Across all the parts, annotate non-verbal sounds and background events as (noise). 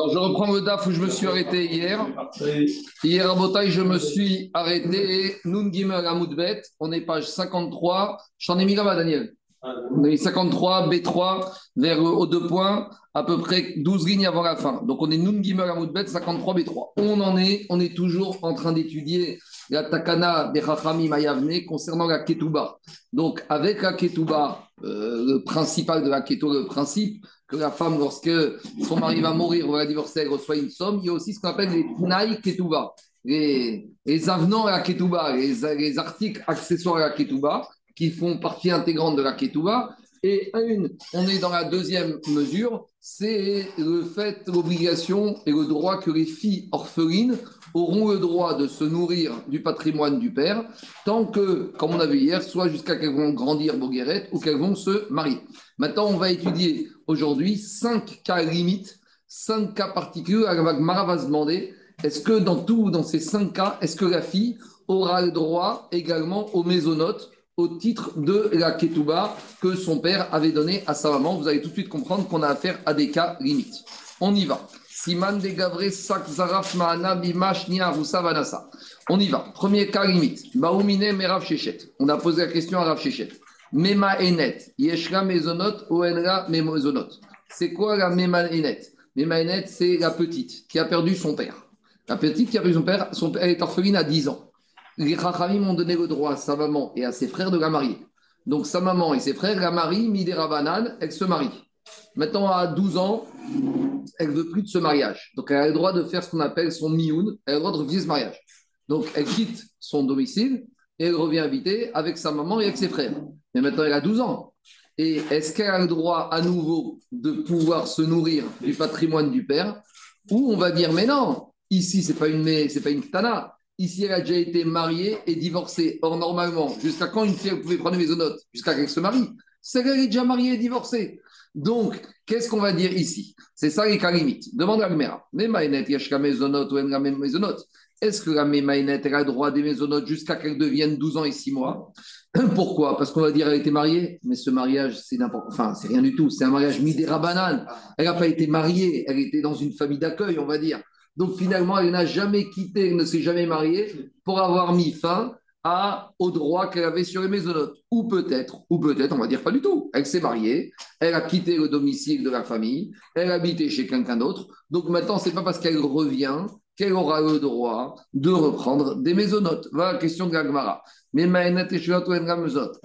Alors, je reprends le DAF où je me suis arrêté hier. Hier à Botaï, je me suis arrêté. Nun Gimel Amoudbet, on est page 53. J'en ai mis là-bas, Daniel. On est 53, B3, vers aux deux points, à peu près 12 lignes avant la fin. Donc, on est Nun Gimel Amoudbet, 53, B3. On en est, on est toujours en train d'étudier la Takana des Rachami Mayavne concernant la Ketouba. Donc, avec la Ketouba, euh, le principal de la Keto, le principe, que la femme, lorsque son mari va mourir ou va divorcer, elle reçoit une somme. Il y a aussi ce qu'on appelle les Tnaï Ketouba, les, avenants à la Ketouba, les, articles accessoires à la Ketouba, qui font partie intégrante de la Ketouba. Et une, on est dans la deuxième mesure, c'est le fait, l'obligation et le droit que les filles orphelines auront le droit de se nourrir du patrimoine du père, tant que, comme on a vu hier, soit jusqu'à qu'elles vont grandir Bogueret ou qu'elles vont se marier. Maintenant, on va étudier aujourd'hui cinq cas limites, cinq cas particuliers. Mara va se demander est-ce que dans tout, dans ces cinq cas, est-ce que la fille aura le droit également aux mésonotes au titre de la ketouba que son père avait donné à sa maman? Vous allez tout de suite comprendre qu'on a affaire à des cas limites. On y va. Siman de Gavre Sak Zaraf Mahana Bimash Vanasa. On y va. Premier cas limite. Baoumine Merav. On a posé la question à Rav Shechet. Mema Enet. Yeshra Mezonot Oenra Memezonot. C'est quoi la Mema Enet? Mema Enet, c'est la petite qui a perdu son père. La petite qui a perdu son père, son père est orpheline à 10 ans. Les Chachamim ont donné le droit à sa maman et à ses frères de la marier. Donc sa maman et ses frères la marient, Midera Banan, elle se marie. Maintenant, à 12 ans, elle veut plus de ce mariage. Donc, elle a le droit de faire ce qu'on appelle son mioun. Elle a le droit de refuser ce mariage. Donc, elle quitte son domicile et elle revient habiter avec sa maman et avec ses frères. Mais maintenant, elle a 12 ans. Et est-ce qu'elle a le droit à nouveau de pouvoir se nourrir du patrimoine du père? Ou on va dire, mais non, ici, ce n'est pas une c'est pas une tana. Ici, elle a déjà été mariée et divorcée. Or, normalement, jusqu'à quand une fille pouvait prendre une maisonnote Jusqu'à qu'elle se marie. C'est qu'elle est déjà mariée et divorcée. Donc, qu'est-ce qu'on va dire ici? C'est ça les cas limites. Demande à Gmera. Est-ce que la Mémaïnet a le droit des maisonnotes jusqu'à qu'elle devienne 12 ans et 6 mois? (clears throat) Pourquoi? Parce qu'on va dire qu'elle était mariée, mais ce mariage, c'est n'importe Enfin, c'est rien du tout. C'est un mariage midera banane. Elle n'a pas été mariée, elle était dans une famille d'accueil, on va dire. Donc finalement, elle n'a jamais quitté, elle ne s'est jamais mariée pour avoir mis fin à, au droit qu'elle avait sur les maisonnotes. Ou peut-être, ou peut-être, on va dire pas du tout. Elle s'est mariée, elle a quitté le domicile de la famille, elle habitait chez quelqu'un d'autre. Donc maintenant, c'est pas parce qu'elle revient qu'elle aura le droit de reprendre des maisonnotes. Voilà la question de Gagmara. Mais Maïnat et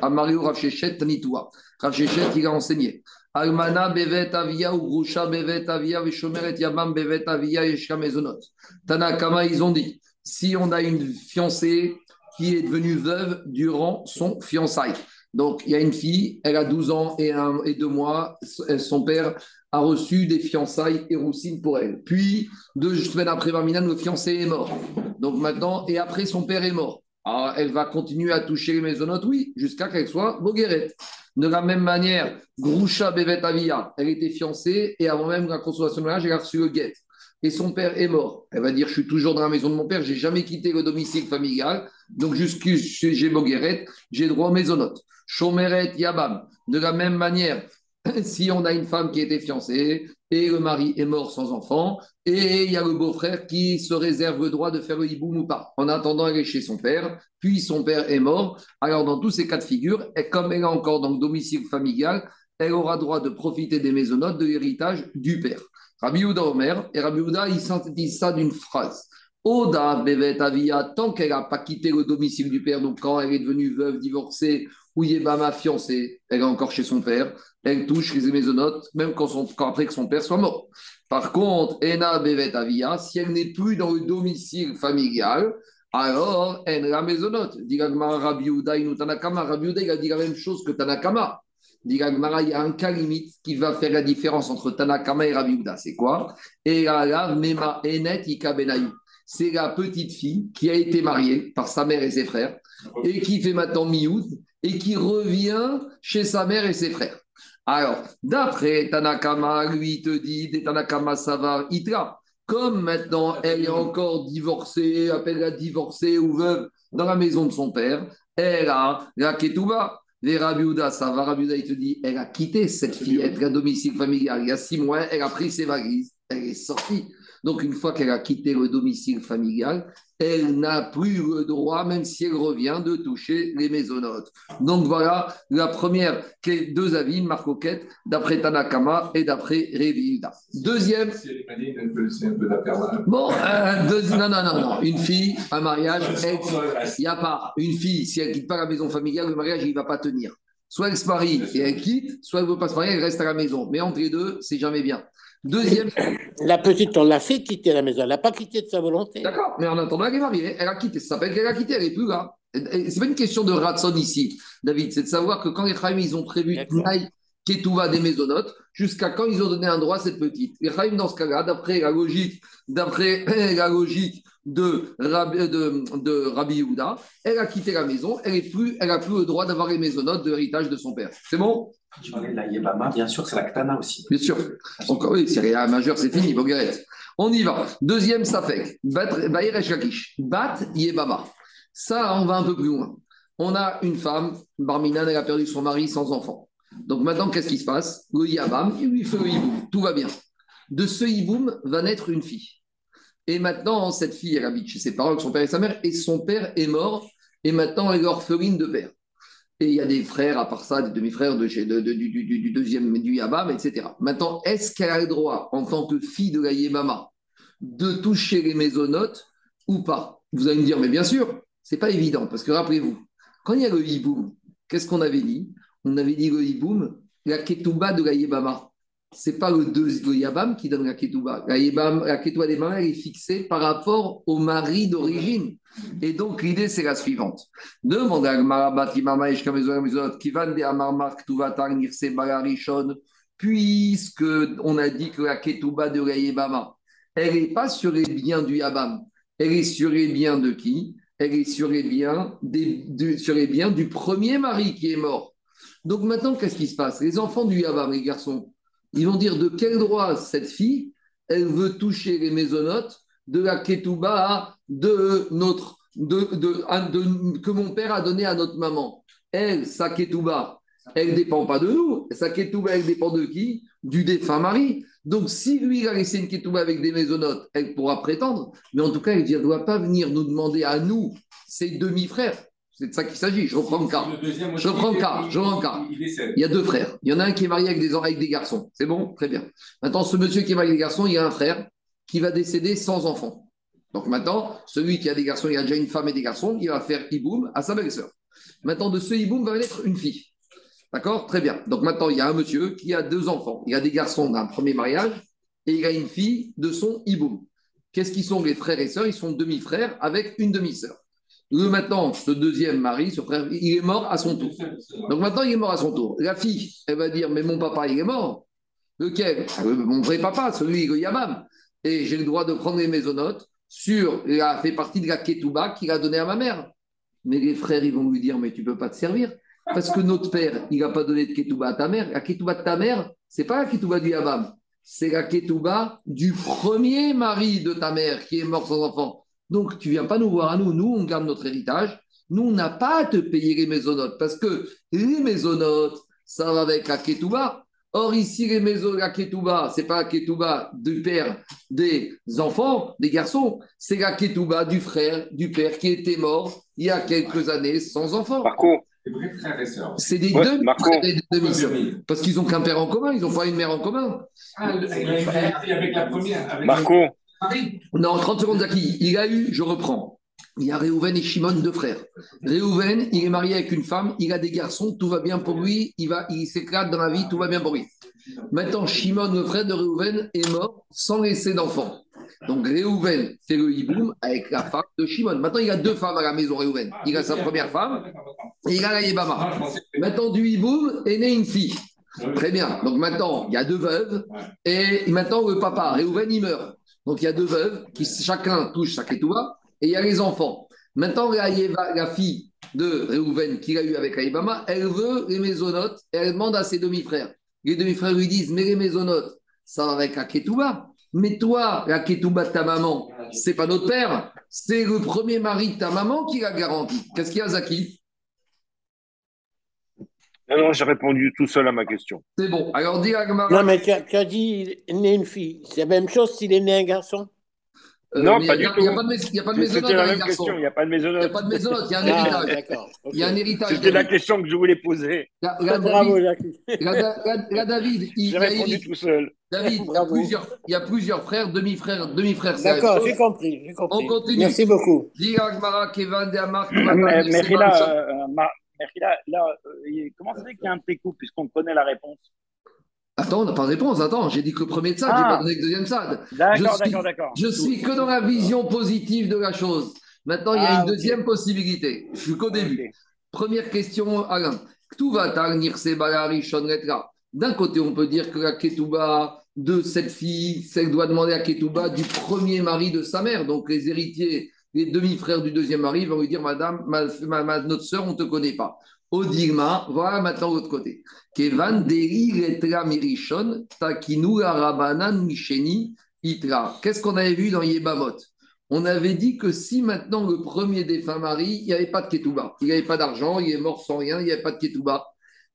à Mario Rafshechet Tanitoua. Rafshechet, il a enseigné. Almana bevet avia ou bevet avia vishomeret yabam bevet avia maisonot. Tanakama, ils ont dit, si on a une fiancée qui est devenue veuve durant son fiançailles. Donc, il y a une fille, elle a 12 ans et, un, et deux mois, son père a reçu des fiançailles et roussines pour elle. Puis, deux semaines après Barminan, le fiancé est mort. Donc maintenant, et après, son père est mort. Alors, elle va continuer à toucher les maisonnotes, oui, jusqu'à qu'elle soit boguerette. De la même manière, Groucha Bevet Avia, elle était fiancée et avant même la consommation de mariage, elle a reçu le guet. Et son père est mort. Elle va dire Je suis toujours dans la maison de mon père, j'ai jamais quitté le domicile familial. Donc, jusqu'à j'ai Bogueret, j'ai droit aux maisonnotes. Chomeret Yabam. De la même manière, (laughs) si on a une femme qui était fiancée et le mari est mort sans enfant, et il y a le beau-frère qui se réserve le droit de faire le hiboum ou pas, en attendant aller chez son père, puis son père est mort. Alors, dans tous ces cas de figure, et comme elle est encore dans le domicile familial, elle aura droit de profiter des maisonnotes de l'héritage du père. Rabbi Houda Omer, et Rabbi Houda, il synthétise ça d'une phrase. Oda Bevet Avia, tant qu'elle n'a pas quitté le domicile du père, donc quand elle est devenue veuve, divorcée, ou Yébama fiancée, elle est encore chez son père, elle touche les mésonotes, même quand, après que son père soit mort. Par contre, Ena Bevet Avia, si elle n'est plus dans le domicile familial, alors elle la mésonote. Dit Rabbi Houda, il a dit la même chose que Tanakama. Dit il y a un cas limite qui va faire la différence entre Tanakama et Rabbi C'est quoi? Et Mema Enet Ika c'est la petite fille qui a été mariée par sa mère et ses frères et qui fait maintenant mioud et qui revient chez sa mère et ses frères. Alors, d'après Tanakama, lui te dit, Tanakama Savar Itra, comme maintenant elle est encore divorcée, appelle-la divorcée ou veuve dans la maison de son père, elle a la Ketouba. Les Rabiouda, ça va, il te dit, elle a quitté cette fille, être à domicile familial. Il y a six mois, elle a pris ses valises, elle elle est sortie. Donc, une fois qu'elle a quitté le domicile familial, elle n'a plus le droit, même si elle revient, de toucher les maisonnotes. Donc voilà la première, deux avis, Marcoquette, d'après Tanakama et d'après Revilda. Deuxième. Bon, euh, non, non, non, non. Une fille, un mariage, il n'y a pas. Une fille, si elle ne quitte pas la maison familiale, le mariage, il ne va pas tenir. Soit elle se marie et elle quitte, soit elle ne veut pas se marier, elle reste à la maison. Mais entre les deux, c'est jamais bien. Deuxième. La petite, on l'a fait quitter la maison. Elle n'a pas quitté de sa volonté. D'accord, mais en attendant, elle est mariée. Elle a quitté. Ça s'appelle qu'elle a quitté. Elle n'est plus là. C'est pas une question de ratson ici, David. C'est de savoir que quand les Chaim, ils ont prévu Tnaï Ketouva des maisonnotes, jusqu'à quand ils ont donné un droit à cette petite. Les Chaim, dans ce cas-là, d'après la logique, d'après (clears throat) la logique de, de, de Rabbi Yehuda, elle a quitté la maison. Elle n'a plus, elle a plus le droit d'avoir les maisonnotes de l'héritage de son père. C'est bon? Tu parlais de la Yébama, bien sûr, c'est la Ktana aussi. Bien sûr. Encore, oui, si elle est majeure, c'est fini, Bogueret. On y va. Deuxième Safek. Bat Yébama. Ça, on va un peu plus loin. On a une femme, Barminan, elle a perdu son mari sans enfant. Donc maintenant, qu'est-ce qui se passe? Le Yabam, il fait le. Tout va bien. De ce hiboum va naître une fille. Et maintenant, cette fille, elle habite chez ses parents avec son père et sa mère, et son père est mort, et maintenant elle est orpheline de père. Et il y a des frères, à part ça, des demi-frères de, du, deuxième, du Yabam, etc. Maintenant, est-ce qu'elle a le droit, en tant que fille de la Yébama, de toucher les maisonnotes ou pas? Vous allez me dire, mais bien sûr, c'est pas évident, parce que rappelez-vous, quand il y a le hiboum, qu'est-ce qu'on avait dit? On avait dit le hiboum, la ketouba de la Yébama c'est pas le, deux, Yabam qui donne la ketouba. La, yabam, la ketouba des mamans, est fixée par rapport au mari d'origine. Et donc, l'idée, c'est la suivante. Demande à Marabat, Balarishon, puisque on a dit que la ketouba de la Yébama, elle n'est pas sur les biens du Yabam. Elle est sur les biens de qui? Elle est sur les biens, des, sur les biens du premier mari qui est mort. Donc maintenant, qu'est-ce qui se passe? Les enfants du Yabam, les garçons, ils vont dire de quel droit cette fille, elle veut toucher les maisonnotes de la ketouba de notre, que mon père a donné à notre maman. Elle, sa ketouba, elle ne dépend pas de nous. Sa ketouba, elle dépend de qui? Du défunt mari. Donc, si lui, a laissé une ketouba avec des maisonnotes, elle pourra prétendre. Mais en tout cas, elle ne doit pas venir nous demander à nous, ses demi-frères. C'est de ça qu'il s'agit. Je reprends le cas. Je reprends le cas. Je reprends le cas. Il y a deux frères. Il y en a un qui est marié avec des, avec des garçons. C'est bon? Très bien. Maintenant, ce monsieur qui est marié avec des garçons, il y a un frère qui va décéder sans enfant. Donc maintenant, celui qui a des garçons, il a déjà une femme et des garçons, il va faire hiboum à sa belle-sœur. Maintenant, de ce hiboum va naître une fille. D'accord? Très bien. Donc maintenant, il y a un monsieur qui a deux enfants. Il a des garçons d'un premier mariage et il a une fille de son hiboum. Qu'est-ce qu'ils sont les frères et sœurs? Ils sont demi-frères avec une demi-sœur maintenant, ce deuxième mari, ce frère, il est mort à son tour. Donc maintenant, il est mort à son tour. La fille, elle va dire, mais mon papa, il est mort. Lequel? Ah, Mon vrai papa, celui de Yamam. Et j'ai le droit de prendre les maisonnotes sur, il a fait partie de la ketouba qu'il a donné à ma mère. Mais les frères, ils vont lui dire, mais tu ne peux pas te servir. Parce que notre père, il n'a pas donné de ketouba à ta mère. La ketouba de ta mère, c'est pas la ketouba du Yamam. C'est la ketouba du premier mari de ta mère qui est mort sans enfant. Donc, tu viens pas nous voir à nous. Nous, on garde notre héritage. Nous, on n'a pas à te payer les maisonnotes parce que les maisonnotes, ça va avec la ketouba. Or, ici, les maisons, la ketouba, ce n'est pas la ketouba du père des enfants, des garçons, c'est la ketouba du frère, du père qui était mort il y a quelques années sans enfant. Marco. C'est des deux demi-sœurs. Parce qu'ils n'ont qu'un père en commun, ils n'ont pas une mère en commun. Ah, avec la première. Marco. Non, 30 secondes, Zaki. Il a eu, je reprends. Il y a Réhouven et Shimon, deux frères. Réhouven, il est marié avec une femme, il a des garçons, tout va bien pour lui, il, va, il s'éclate dans la vie, tout va bien pour lui. Maintenant, Shimon, le frère de Réhouven, est mort sans laisser d'enfant. Donc Réhouven fait le hiboum avec la femme de Shimon. Maintenant, il a deux femmes à la maison, Réhouven. Il a sa première femme et il a la Yébama. Maintenant, du hiboum est née une fille. Très bien. Donc maintenant, il y a deux veuves et maintenant, le papa, Réhouven, il meurt. Donc il y a deux veuves qui chacun touche sa ketouba et il y a les enfants. Maintenant, la, la fille de Réhouven qu'il a eu avec Aïbama, elle veut les maisonnotes et elle demande à ses demi-frères. Les demi-frères lui disent Mais les maisonnotes, ça va avec la ketouba. Mais toi, la ketouba de ta maman, c'est pas notre père, c'est le premier mari de ta maman qui l'a garanti. Qu'est-ce qu'il y a, Zaki? Non, non, j'ai répondu tout seul à ma question. C'est bon. Alors, dis Agmara. Non, mais tu as, tu as dit il est né une fille. C'est la même chose s'il est né un garçon? Euh, non, pas a- du tout. Il n'y a pas de, més- il y a pas de maisonnette C'était la dans les même garçons. question, il n'y a pas de Il n'y a pas de maisonnette, il y a un Ah, héritage. d'accord. ok. Il y a un héritage. C'était la question que je voulais poser. Là, Bravo, David, Jacques. là, là, là, David, il, J'ai y a répondu tout seul. David, il y a plusieurs, il y a plusieurs frères, demi-frères, demi-frères. la D'accord, j'ai compris, j'ai compris. On continue. Merci beaucoup. Dis Agmara, Kevin, Deamar, Mais mais là, là, euh, comment ça fait qu'il y a un técou puisqu'on connaît la réponse? Attends, on n'a pas de réponse. Attends, j'ai dit que le premier de ça, Ah. j'ai pas donné que le deuxième sad. D'accord, d'accord, d'accord. Je suis que dans la vision positive de la chose. Maintenant, il y a Ah, une deuxième possibilité. Je suis qu'au début. Première question, Alain. D'un côté, on peut dire que la Ketouba de cette fille, celle doit demander à Ketouba du premier mari de sa mère. Donc, les héritiers, les demi-frères du deuxième mari vont lui dire Madame, ma- ma- ma- notre sœur, on ne te connaît pas. Odigma, voilà maintenant l'autre côté. Takinu itra. Qu'est-ce qu'on avait vu dans Yebamot? On avait dit que si maintenant le premier défunt mari, il n'y avait pas de ketouba, il n'y avait pas d'argent, il est mort sans rien, il n'y avait pas de ketouba.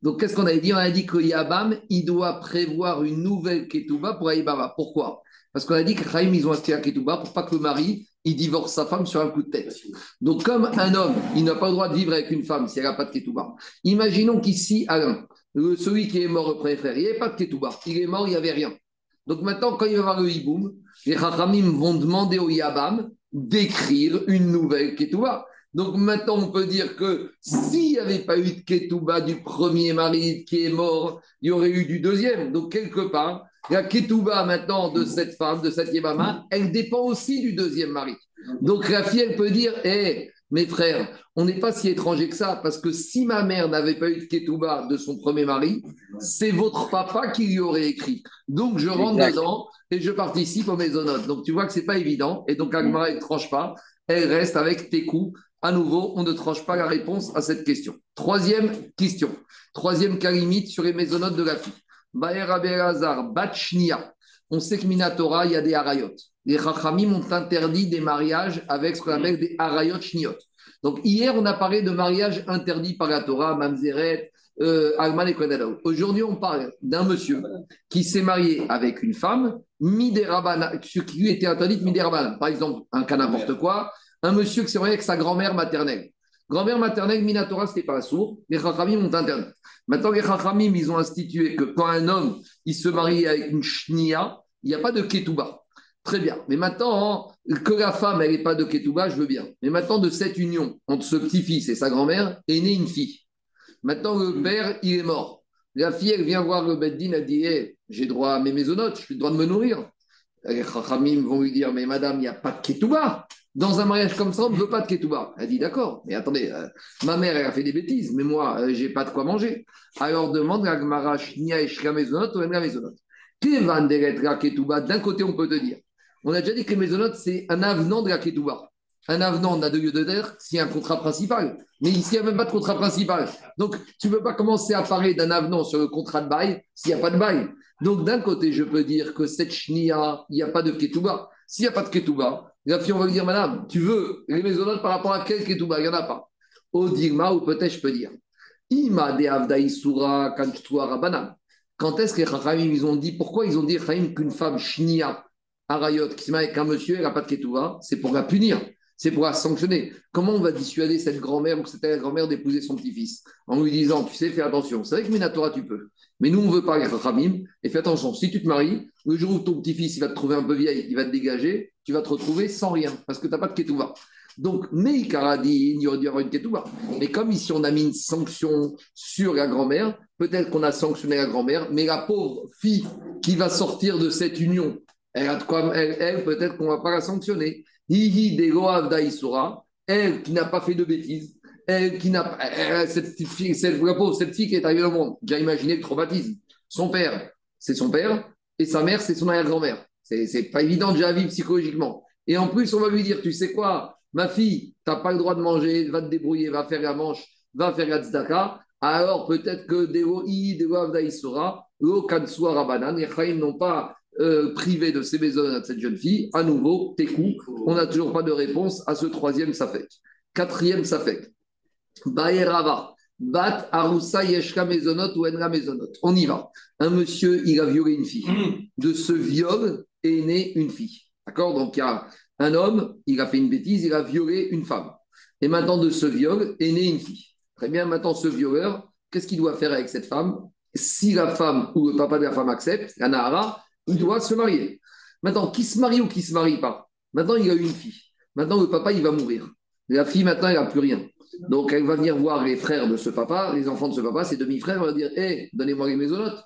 Donc qu'est-ce qu'on avait dit? On a dit que Yabam, il doit prévoir une nouvelle ketouba pour Aïbaba. Pourquoi? Parce qu'on a dit que Chaim, ils ont acheté la ketouba pour pas que le mari, il divorce sa femme sur un coup de tête. Donc, comme un homme, il n'a pas le droit de vivre avec une femme si elle n'a pas de ketouba. Imaginons qu'ici, Alain, celui qui est mort au premier frère, il n'y avait pas de ketouba. Il est mort, il n'y avait rien. Donc maintenant, quand il va y avoir le hiboum, les Chachamim vont demander au Yabam d'écrire une nouvelle ketouba. Donc maintenant, on peut dire que s'il n'y avait pas eu de ketouba du premier mari qui est mort, il y aurait eu du deuxième. Donc quelque part, la ketouba maintenant de cette femme, de cette Yabama, elle dépend aussi du deuxième mari. Donc la fille, elle peut dire, hé, mes frères, on n'est pas si étrangers que ça, parce que si ma mère n'avait pas eu de ketouba de son premier mari, c'est votre papa qui lui aurait écrit. Donc je rentre Exact. dedans et je participe aux maisonnotes. Donc tu vois que c'est pas évident, et donc Agmara, elle ne tranche pas, elle reste avec tes coups. À nouveau, on ne tranche pas la réponse à cette question. Troisième question, troisième cas limite sur les maisonnotes de la fille. On sait que Minatora, il y a des harayot. Les Chachamim ont interdit des mariages avec ce qu'on appelle des harayot shniot. Donc hier, on a parlé de mariage interdit par la Torah, Mamzeret, euh, Alman et. Aujourd'hui, on parle d'un monsieur qui s'est marié avec une femme, Midérabana, ce qui lui était interdit de Midérabana. Par exemple, un cas n'importe quoi, un monsieur qui s'est marié avec sa grand-mère maternelle. Grand-mère maternelle, Minatora, ce n'était pas sourd. Les Chachamim ont interdit. Maintenant, les Chachamim, ils ont institué que quand un homme, il se marie avec une shnia, il n'y a pas de ketouba. Très bien. Mais maintenant, hein, que la femme, elle n'ait pas de ketouba, je veux bien. Mais maintenant, de cette union entre ce petit-fils et sa grand-mère, est née une fille. Maintenant, le père, il est mort. La fille, elle vient voir le Beddin, elle dit Eh, J'ai droit à mes maisonnotes, j'ai le droit de me nourrir. Les Chachamim vont lui dire Mais madame, il n'y a pas de ketouba. Dans un mariage comme ça, on ne veut pas de ketouba. Elle dit D'accord, mais attendez, euh, ma mère, elle a fait des bêtises, mais moi, euh, j'ai pas de quoi manger. Alors demande à Gmara Shnia et Shra Maisonot ou Maisonot. Kevan Deretra Ketouba, d'un côté, on peut te dire On a déjà dit que les maisonnotes, c'est un avenant de la ketouba. Un avenant, on a deux lieux de terre a un contrat principal. Mais ici, il n'y a même pas de contrat principal. Donc, tu ne peux pas commencer à parler d'un avenant sur le contrat de bail s'il n'y a pas de bail. Donc, d'un côté, je peux dire que cette shnia, il n'y a pas de ketouba. S'il n'y a pas de ketouba, la fille, on va lui dire, madame, tu veux les maisonnotes par rapport à quel ketouba Il n'y en a pas. Au digma, ou peut-être je peux dire, ima de avdaïsura rabana. Quand est-ce que les Chachamim, ils ont dit, pourquoi ils ont dit qu'une femme shnia, arayot, qui se marie avec un monsieur, elle n'a pas de ketouba C'est pour la punir. C'est pour la sanctionner. Comment on va dissuader cette grand-mère ou cette grand-mère d'épouser son petit-fils En lui disant, tu sais, fais attention. C'est vrai que Minatora, tu peux. Mais nous, on ne veut pas les Chachamim. Et fais attention, si tu te maries, le jour où ton petit-fils il va te trouver un peu vieille, il va te dégager, tu vas te retrouver sans rien, parce que tu n'as pas de ketouba. Donc, Meikara dit, il y aurait dû avoir une ketouba. Mais comme ici, on a mis une sanction sur la grand-mère, peut-être qu'on a sanctionné la grand-mère, mais la pauvre fille qui va sortir de cette union, elle, a de quoi, elle, peut-être qu'on ne va pas la sanctionner. Elle qui n'a pas fait de bêtises, qui n'a Cette fille, cette, la pauvre, cette fille qui est arrivée au monde, j'ai imaginé le traumatisme. Son père, c'est son père, et sa mère, c'est son arrière-grand-mère. C'est pas évident déjà à vivre psychologiquement. Et en plus, on va lui dire, tu sais quoi, ma fille, tu n'as pas le droit de manger, va te débrouiller, va faire la manche, va faire la tzedaka. Alors peut-être que Deo I, Deo Avdaïsura, Lo Kansua Rabanan, les Chaim n'ont pas euh, privé de ses maisons à cette jeune fille. À nouveau, Tekou, on n'a toujours pas de réponse à ce troisième Safek. Quatrième Safek. Baerava, Bat Arusa Yeshka Mezonot ou Enra Mezonot. On y va. Un monsieur, il a violé une fille. De ce viol est née une fille. D'accord? Donc il y a un homme, il a fait une bêtise, il a violé une femme. Et maintenant, de ce viol est née une fille. Très bien, maintenant, ce violeur, qu'est-ce qu'il doit faire avec cette femme? Si la femme ou le papa de la femme accepte, la Nahara, il doit se marier. Maintenant, qui se marie ou qui ne se marie pas Maintenant, il a une fille. Maintenant, le papa, il va mourir. La fille, maintenant, elle n'a plus rien. Donc, elle va venir voir les frères de ce papa, les enfants de ce papa, ses demi-frères, vont dire Hé, donnez-moi les maisonnotes.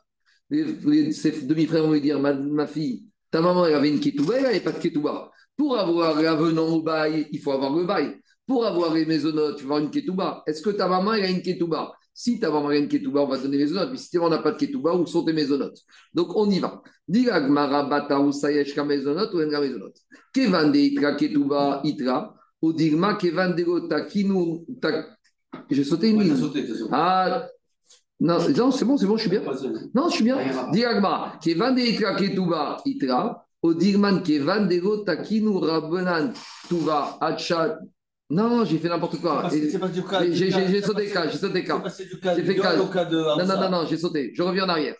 Les, ses demi-frères vont lui dire ma, fille, ta maman, elle avait une ketouba, elle n'avait pas de ketouba. Pour avoir l'avenant au bail, il faut avoir le bail. Pour avoir les maisonnotes, il faut avoir une ketouba. Est-ce que ta maman, elle a une ketouba? Si ta maman a une ketouba, on va donner les maisonnotes. Mais si ta maman n'a pas de ketouba, où sont tes maisonnotes Donc, on y va. Diga gmara bata ou sayesh ka ou enga maisonot. Kevan de itra ketouba itra. Ou digma kevan de go takinu. J'ai sauté une ligne. Ah. Non, non c'est bon, c'est bon, je suis bien. Non, je suis bien. Diga gmara. Kevan de itra ketouba itra. Ou digman kevan de go takinu rabanan tuva achat non, j'ai fait n'importe quoi. J'ai sauté cas, j'ai sauté cas. J'ai fait cas. Non, non, non, non, j'ai sauté. Je reviens en arrière.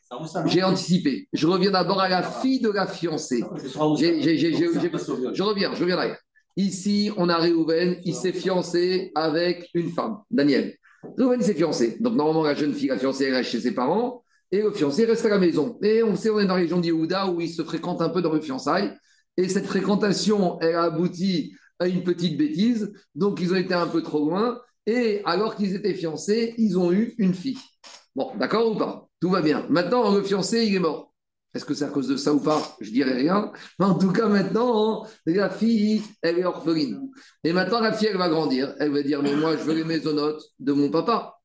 J'ai anticipé. Je reviens d'abord à la fille de la fiancée. Je reviens, je reviens en arrière. Ici, on a Réhouven, il s'est fiancé avec une femme, Daniel. Réhouven s'est fiancé. Donc, normalement, la jeune fille, la fiancée, reste chez ses parents et le fiancé reste à la maison. Et on sait, on est dans la région d'Iouda où il se fréquente un peu dans le fiançailles. Et cette fréquentation, elle a abouti à une petite bêtise. Donc, ils ont été un peu trop loin. Et alors qu'ils étaient fiancés, ils ont eu une fille. Bon, d'accord ou pas? Tout va bien. Maintenant, le fiancé, il est mort. Est-ce que c'est à cause de ça ou pas? Je dirais rien. Mais en tout cas, maintenant, la fille, elle est orpheline. Et maintenant, la fille, elle va grandir. Elle va dire, mais moi, je veux les maisonnotes de mon papa.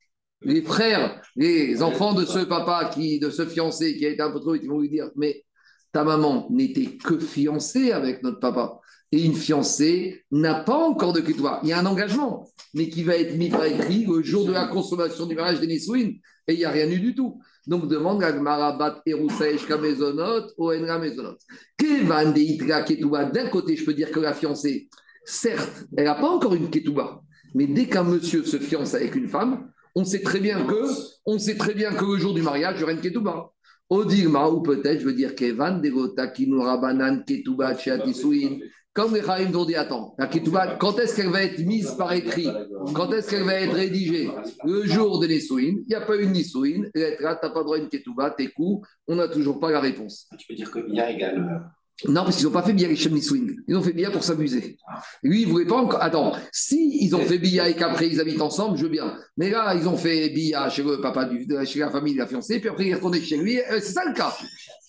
Les frères, les enfants de ce papa, qui, de ce fiancé qui a été un peu trop ils vont lui dire, mais ta maman n'était que fiancée avec notre papa et une fiancée n'a pas encore de ketouba. Il y a un engagement, mais qui va être mis par écrit le jour de la consommation du mariage des Nisouin, et il n'y a rien eu du tout. Donc demande à Marabat Erusaeshka Mezonot, Oenra Mezonot. Kevan de Itra Ketouba, d'un côté, je peux dire que la fiancée, certes, elle n'a pas encore une Ketouba, mais dès qu'un monsieur se fiance avec une femme, on sait très bien que, on sait très bien que le jour du mariage, il y aura une Ketouba. Odigma, ou peut-être, je veux dire, Kevan de Gota Kinura Banan Ketouba Chiatisouin. Comme les Khaïm ont dit, attends, la Ketouba, quand est-ce qu'elle va être mise par écrit Quand est-ce qu'elle va être rédigée Le jour de Nissouin, il n'y a pas une Nissouin, tu n'as pas droit à une Ketouba, tes coups, on n'a toujours pas la réponse. Tu peux dire que Bia égale. Non, parce qu'ils n'ont pas fait Bia Shem Swing. Ils ont fait Bia pour s'amuser. Lui, il ne voulait pas encore. Attends, si ils ont fait Bia et qu'après ils habitent ensemble, je veux bien. Mais là, ils ont fait Bia chez le papa, du, chez la famille de la fiancée, puis après il est retourné chez lui. Euh, c'est ça le cas.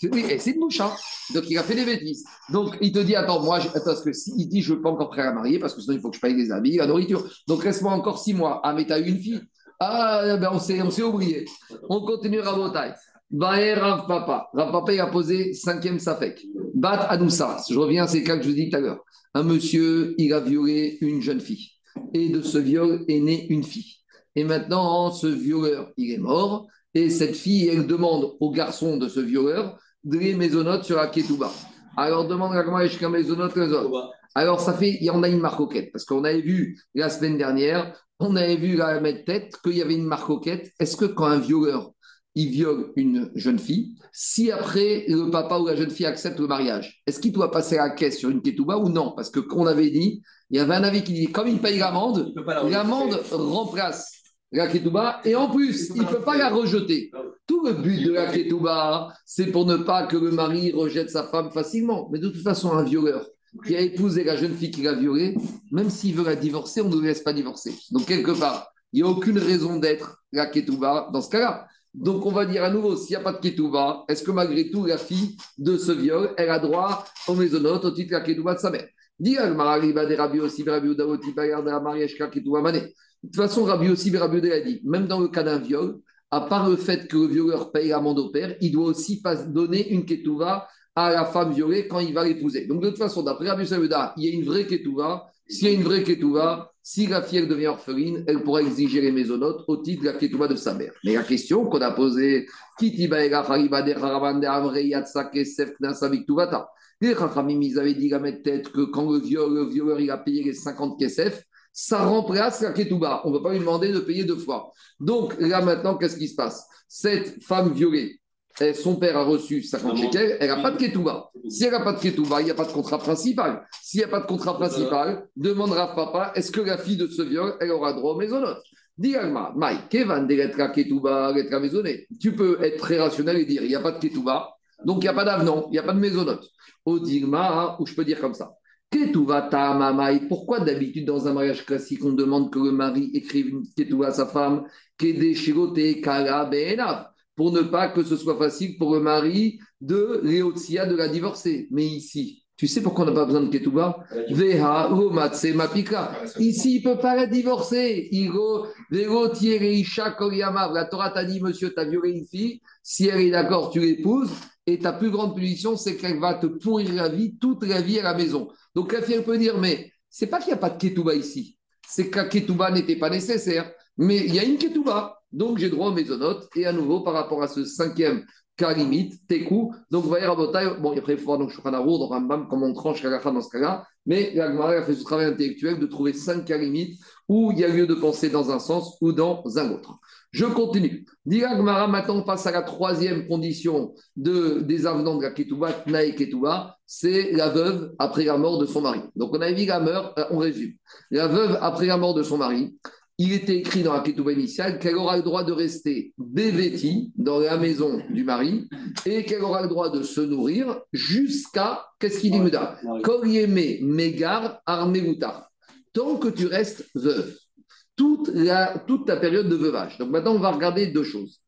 Et c'est une mouche. Hein. Donc il a fait des bêtises. Donc il te dit Attends, moi, parce que si, il dit Je ne veux pas encore prêt à marier, parce que sinon il faut que je paye les habits, la nourriture. Donc reste-moi encore six mois. Ah, mais tu as eu une fille. Ah, ben on s'est oublié. On continue à taille. Baer Rav Papa. Rav Papa, il a posé cinquième Safek. Bat Anoussa. Je reviens à ces cas que je vous dis tout à l'heure. Un monsieur, il a violé une jeune fille. Et de ce viol est née une fille. Et maintenant, ce violeur, il est mort. Et cette fille, elle demande au garçon de ce violeur de les maisonnotes sur la Ketouba. Alors, demande à comment est maisonnote les autres. Alors, ça fait, il y en a une marcoquette. Parce qu'on avait vu la semaine dernière, on avait vu la mettre tête qu'il y avait une marcoquette. Est-ce que quand un violeur il viole une jeune fille, si après le papa ou la jeune fille accepte le mariage, est-ce qu'il doit passer à la caisse sur une ketouba ou non? Parce que qu'on avait dit, il y avait un avis qui dit comme il paye l'amende, l'amende remplace la ketouba et en plus, il ne peut pas la rejeter. Tout le but de la ketouba, c'est pour ne pas que le mari rejette sa femme facilement. Mais de toute façon, un violeur qui a épousé la jeune fille qui l'a violée, même s'il veut la divorcer, on ne le laisse pas divorcer. Donc, quelque part, il n'y a aucune raison d'être la ketouba dans ce cas-là. Donc, on va dire à nouveau, s'il n'y a pas de ketouba, est-ce que malgré tout, la fille de ce viol, elle a droit au maisonnote au titre de la ketouba de sa mère? De toute façon, Rabbi aussi, Rabbi a dit, même dans le cas d'un viol, à part le fait que le violeur paye l'amende au père, il doit aussi donner une ketouba à la femme violée quand il va l'épouser. Donc, de toute façon, d'après Rabbi Saveda, il y a une vraie ketouba. S'il y a une vraie ketouba, si la fille devient orpheline, elle pourra exiger les maisonnotes au titre de la ketouba de sa mère. Mais la question qu'on a posée, les Chachamim, ils avaient dit la tête que quand le violeur, il a payé les 50 kesef, ça remplace la ketouba. On ne va pas lui demander de payer deux fois. Donc là maintenant, qu'est-ce qui se passe? Cette femme violée, son père a reçu 50 shekels, elle n'a pas de ketouba. Si elle n'a pas de ketouba, il n'y a pas de contrat principal. S'il n'y a pas de contrat principal, demandera papa, est-ce que la fille de ce viol, elle aura droit au maisonnote tu peux être très rationnel et dire il n'y a pas de ketouba, donc il n'y a pas d'avenant, il n'y a pas de maisonnote. Au digma, ou je peux dire comme ça. Ketouba ta Pourquoi d'habitude dans un mariage classique on demande que le mari écrive une ketouba à sa femme? Pour ne pas que ce soit facile pour le mari de Léotia de la divorcer. Mais ici, tu sais pourquoi on n'a pas besoin de ketouba? Ici, il ne peut pas la divorcer. La Torah t'a dit, monsieur, tu as violé une fille. Si elle est d'accord, tu l'épouses. Et ta plus grande punition, c'est qu'elle va te pourrir la vie, toute la vie à la maison. Donc la fille, peut dire, mais c'est pas qu'il n'y a pas de ketouba ici. C'est que la ketouba n'était pas nécessaire. Mais il y a une ketouba. Donc j'ai droit aux maisonnotes. Et à nouveau, par rapport à ce cinquième cas limite, Tekou. Donc vous voyez, Rabotai, bon, après il faut voir donc Shulchan dans Rambam, comment on tranche Kalacha dans ce cas-là. Mais la a fait ce travail intellectuel de trouver cinq cas limites où il y a lieu de penser dans un sens ou dans un autre. Je continue. Gmara, maintenant on passe à la troisième condition de, des avenants de la Ketouba, Tnaï Ketouba, c'est la veuve après la mort de son mari. Donc on a vu la meurt, on résume. La veuve après la mort de son mari, il était écrit dans la Ketouba initiale qu'elle aura le droit de rester bévétie dans la maison du mari et qu'elle aura le droit de se nourrir jusqu'à, qu'est-ce qu'il dit Mouda Korieme Megar Armeutar. Tant que tu restes veuve, toute, la, toute ta période de veuvage. Donc maintenant, on va regarder deux choses.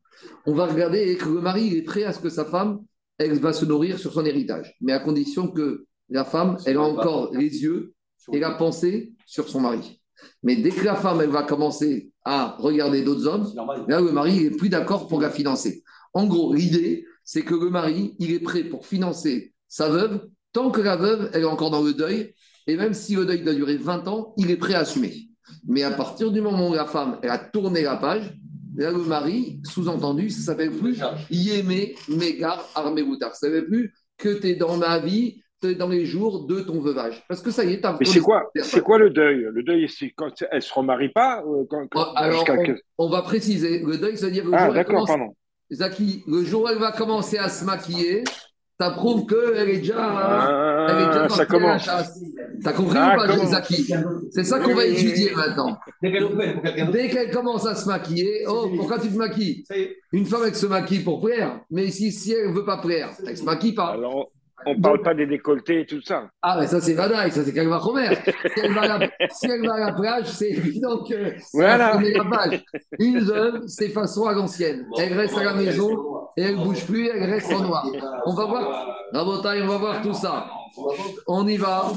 On va regarder que le mari est prêt à ce que sa femme, elle va se nourrir sur son héritage, mais à condition que la femme, elle a encore les yeux et la pensée sur son mari. Mais dès que la femme, elle va commencer à regarder d'autres hommes, là, le mari n'est plus d'accord pour la financer. En gros, l'idée, c'est que le mari, il est prêt pour financer sa veuve tant que la veuve, elle est encore dans le deuil. Et même si le deuil doit durer 20 ans, il est prêt à assumer. Mais à partir du moment où la femme, elle a tourné la page, là, le mari, sous-entendu, ça s'appelle plus Yémé, Mégar, Armé Ça ne s'appelle plus que tu es dans ma vie, dans les jours de ton veuvage. Parce que ça y est, Mais c'est quoi, c'est quoi le deuil? Le deuil, c'est quand elle ne se remarie pas quand, oh, Alors, on, va préciser. Le deuil, c'est-à-dire ah, d'accord, pardon. Zaki, le jour où elle va commencer à se maquiller, ça prouve qu'elle est déjà. Ah, elle est déjà ça commence. T'as compris ou pas, Zaki C'est ça qu'on va étudier maintenant. Dès qu'elle commence à se maquiller, oh, pourquoi tu te maquilles Une femme, elle se maquille pour plaire, mais si, si elle ne veut pas plaire, elle ne se maquille pas. Alors, on ne parle pas des décolletés et tout ça. Ah, mais ça, c'est Vadaï, ça, c'est Kalva Romer. Si elle, va à la, si elle va à la plage, c'est évident que voilà. la page. Une veuve, c'est façon à l'ancienne. Elle reste à la maison et elle ne bouge plus, elle reste en noir. On va voir, Rabotaille, on va voir tout ça. On y va.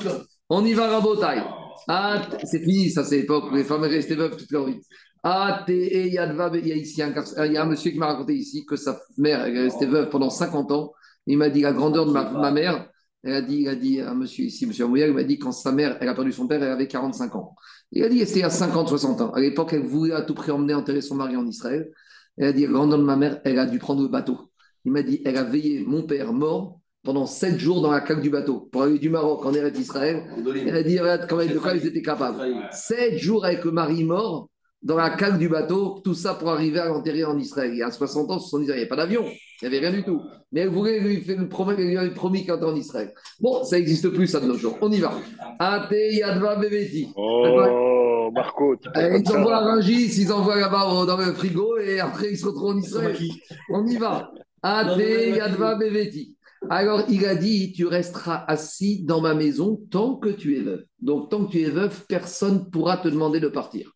On y va, Rabotaille. Ah, c'est fini, ça, c'est l'époque où les femmes restaient veuves toute leur vie. Ah, il y a ici un, il y a un monsieur qui m'a raconté ici que sa mère est restée veuve pendant 50 ans il m'a dit la grandeur de ma, mère. Elle a dit, il a dit à monsieur ici, monsieur Amouya, il m'a dit quand sa mère, elle a perdu son père, elle avait 45 ans. Il a dit, c'était à 50, 60 ans. À l'époque, elle voulait à tout prix emmener enterrer son mari en Israël. Elle a dit, la grandeur de ma mère, elle a dû prendre le bateau. Il m'a dit, elle a veillé mon père mort pendant 7 jours dans la cale du bateau pour aller du Maroc en Eretz Israël. Elle a dit, regarde comment, de quoi ils étaient capables. 7 jours avec le mari mort dans la cale du bateau, tout ça pour arriver à l'enterrer en Israël. Il y a 60 ans, il n'y avait pas d'avion, il n'y avait rien du tout. Mais elle voulait lui faire une promesse, lui avait promis qu'il en Israël. Bon, ça n'existe plus, ça, de nos jours. On y va. Ate Yadva Beveti. Oh, Marco, tu eh, Ils envoient à Rungis, ils envoient là-bas dans le frigo et après ils se retrouvent en Israël. On y va. Ate Yadva Beveti. Alors, il a dit, tu resteras assis dans ma maison tant que tu es veuve. Donc, tant que tu es veuve, personne ne pourra te demander de partir.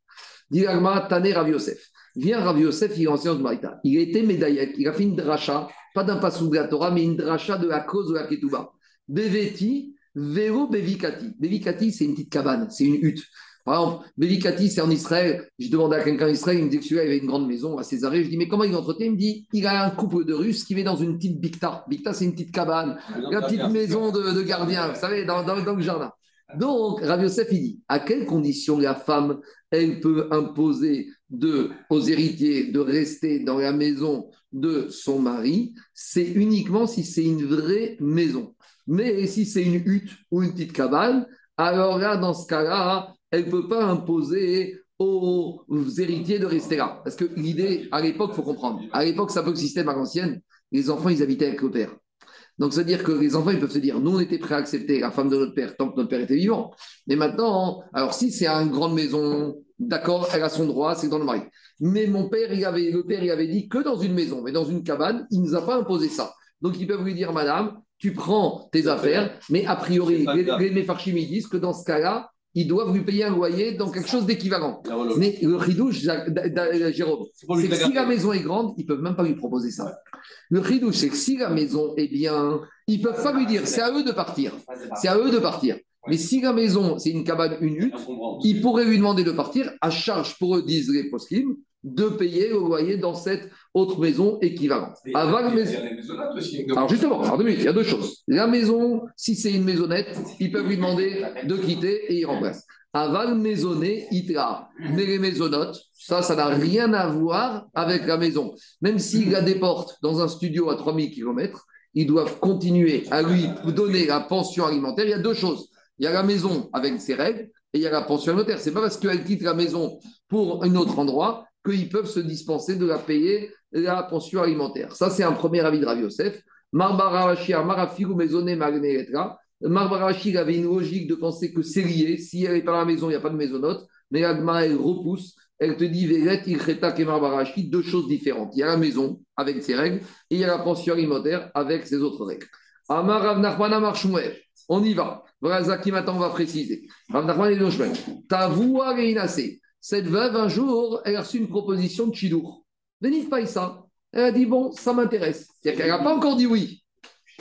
Dit Tane Rav Yosef. Viens Rav Yosef, il est ancien de Maïta. Il a été médaillé, il a fait une dracha, pas d'un passou de la Torah, mais une dracha de la cause de la Ketouba. Beveti, Vero Bevikati. Bevikati, c'est une petite cabane, c'est une hutte. Par exemple, Bevikati, c'est en Israël. Je demandais à quelqu'un en Israël, il me dit que celui-là avait une grande maison à Césarée. Je dis, mais comment il entretient? Il me dit, il a un couple de Russes qui vit dans une petite Bikta. Bikta, c'est une petite cabane, la petite maison de, gardien, vous savez, dans, dans, dans le jardin. Donc, Rav Yosef, dit, à quelles conditions la femme, elle peut imposer aux héritiers de rester dans la maison de son mari? C'est uniquement si c'est une vraie maison. Mais si c'est une hutte ou une petite cabane, alors là, dans ce cas-là, elle ne peut pas imposer aux héritiers de rester là. Parce que l'idée, à l'époque, il faut comprendre, à l'époque, c'est un peu le système l'ancienne, les enfants, ils habitaient avec le père. Donc, c'est-à-dire que les enfants, ils peuvent se dire, nous, on était prêts à accepter la femme de notre père tant que notre père était vivant. Mais maintenant, alors si c'est une grande maison, d'accord, elle a son droit, c'est dans le mari. Mais mon père, il avait, le père, il avait dit que dans une maison, mais dans une cabane, il ne nous a pas imposé ça. Donc, ils peuvent lui dire, madame, tu prends tes affaires, mais a priori, les, les ils disent que dans ce cas-là, ils doivent lui payer un loyer dans quelque chose d'équivalent. Mais le ridouche, Jérôme, c'est que si la maison est grande, ils ne peuvent même pas lui proposer ça. Le ridouche, c'est que si la maison est bien, ils ne peuvent pas lui dire, c'est à eux de partir. C'est à eux de partir. Mais si la maison, c'est une cabane, une hutte, ils pourraient lui demander de partir à charge pour eux, disent les poskim, de payer le loyer dans cette autre maison équivalente. Avant maison... Alors justement, il y a deux choses. La maison, si c'est une maisonnette, ils peuvent lui demander de quitter et il remplace. Aval maisonné, itra. Mais les maisonnotes, ça, ça n'a rien à voir avec la maison. Même s'il la déporte dans un studio à 3000 km, ils doivent continuer à lui donner la pension alimentaire. Il y a deux choses. Il y a la maison avec ses règles et il y a la pension alimentaire. Ce n'est pas parce qu'elle quitte la maison pour un autre endroit qu'ils peuvent se dispenser de la payer la pension alimentaire. Ça, c'est un premier avis de Rav Yosef. Marafiru Maisonné Magnetra. Marbarashi avait une logique de penser que c'est lié. Si elle n'est pas la maison, il n'y a pas de maisonnote. Mais Agma, elle repousse. Elle te dit Véret, Ilcheta et deux choses différentes. Il y a la maison avec ses règles et il y a la pension alimentaire avec ses autres règles. Amar On y va. Voilà, Zaki, maintenant, on va préciser. Rav Nachman Tavoua. Cette veuve, un jour, elle a reçu une proposition de Chidour. Venez pas ça. Elle a dit Bon, ça m'intéresse. C'est-à-dire qu'elle n'a pas encore dit oui.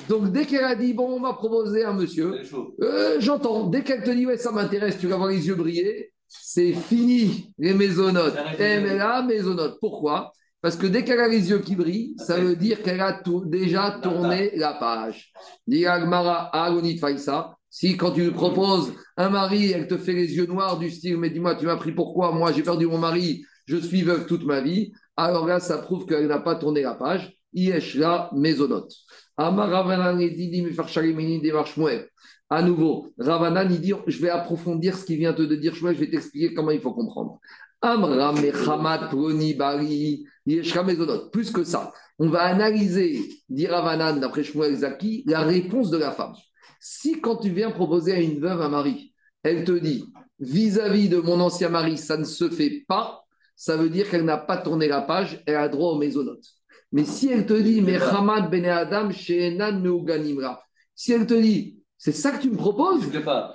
Donc, dès qu'elle a dit Bon, on m'a proposé un monsieur, euh, j'entends. Dès qu'elle te dit Ouais, ça m'intéresse, tu vas voir les yeux briller, c'est fini, les maisonnotes. là, maisonnote. Pourquoi? Parce que dès qu'elle a les yeux qui brillent, ça veut dire qu'elle a déjà tourné la page. Dit Agmara, Agonit Faïsa. Si quand tu lui proposes un mari, elle te fait les yeux noirs du style, mais dis-moi, tu m'as pris pourquoi? Moi, j'ai perdu mon mari, je suis veuve toute ma vie. Alors là, ça prouve qu'elle n'a pas tourné la page. Yeshla Mésonote. Amar À nouveau, Ravanan, il dit, je vais approfondir ce qui vient de dire je vais t'expliquer comment il faut comprendre. Mésonote. Plus que ça, on va analyser, dit Ravanan, d'après Shmuel Zaki, la réponse de la femme. Si quand tu viens proposer à une veuve un mari, elle te dit vis-à-vis de mon ancien mari, ça ne se fait pas, ça veut dire qu'elle n'a pas tourné la page, elle a droit aux maisonnotes. Mais si elle te dit mais Hamad ben Adam si elle te dit c'est ça que tu me proposes?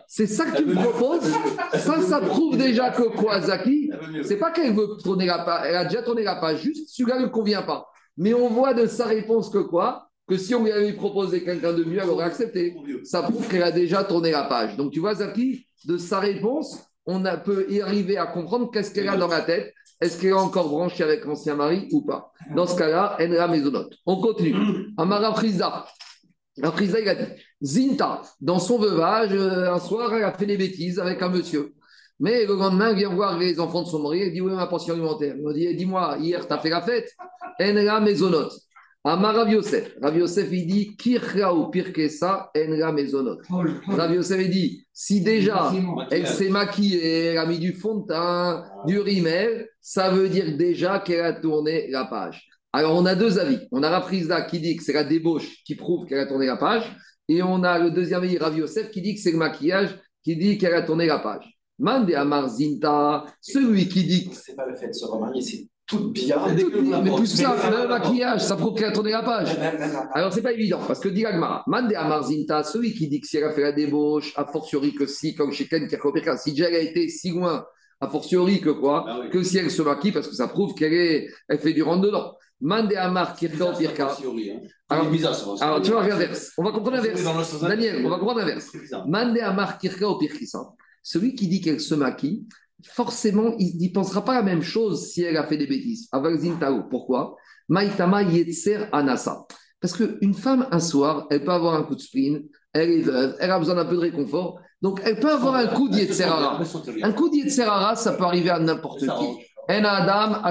C'est ça que tu me proposes? (laughs) Ça, ça prouve déjà que quoi, Zaki C'est pas qu'elle veut tourner la page, elle a déjà tourné la page, juste celui-là ne convient pas. Mais on voit de sa réponse que quoi? Que si on lui avait proposé quelqu'un de mieux, elle aurait accepté. Ça prouve qu'elle a déjà tourné la page. Donc tu vois, Zaki, de sa réponse, on a, peut y arriver à comprendre qu'est-ce qu'elle a dans la tête. Est-ce qu'elle est encore branchée avec l'ancien mari ou pas? Dans ce cas-là, elle la. On continue. (clears throat) Amara Frisa. Frisa, il a dit Zinta, dans son veuvage, euh, un soir, elle a fait des bêtises avec un monsieur. Mais le lendemain, elle vient voir les enfants de son mari. Elle dit Oui, ma pension alimentaire. Il me dit Dis-moi, hier, tu as fait la fête? Elle la. Amar Rav Yosef. Rav Yosef, il dit Kircha ou pire que ça, en la maisonnot. Rav Yosef, il dit si déjà elle s'est maquillée, elle a mis du fond de teint, du rimel, ça veut dire déjà qu'elle a tourné la page. Alors, on a deux avis. On a Rafrizda qui dit que c'est la débauche qui prouve qu'elle a tourné la page. Et on a le deuxième avis, Rav Yosef, qui dit que c'est le maquillage qui dit qu'elle a tourné la page. Mande Amar Zinta, celui qui dit que. C'est pas le fait de se remarier, c'est toute bien. mais tout ça, le maquillage, ça prouve qu'elle a tourné la page. Alors, c'est pas évident, parce que dit Mande Amarzinta, celui qui dit que si elle a fait la débauche, a fortiori que si, comme chez Ken qui a si déjà elle a été si loin, a fortiori que quoi, ah que si elle se maquille, parce que ça prouve qu'elle elle fait du rentre-dedans. Mande Amar Kirka ou Pirka. Alors, alors, tu vois, l'inverse. On va comprendre l'inverse. Daniel, on va comprendre l'inverse. Mande Amar Kirka Pirkisa. Celui qui dit qu'elle se maquille, forcément, il n'y pensera pas la même chose si elle a fait des bêtises. Pourquoi? Maïtama Yetzer Anasa. Parce qu'une femme, un soir, elle peut avoir un coup de spleen, elle est veuve, elle a besoin d'un peu de réconfort. Donc, elle peut avoir un coup d'Yetzerara. Un coup d'Yetzerara, ça peut arriver à n'importe qui. En Adam,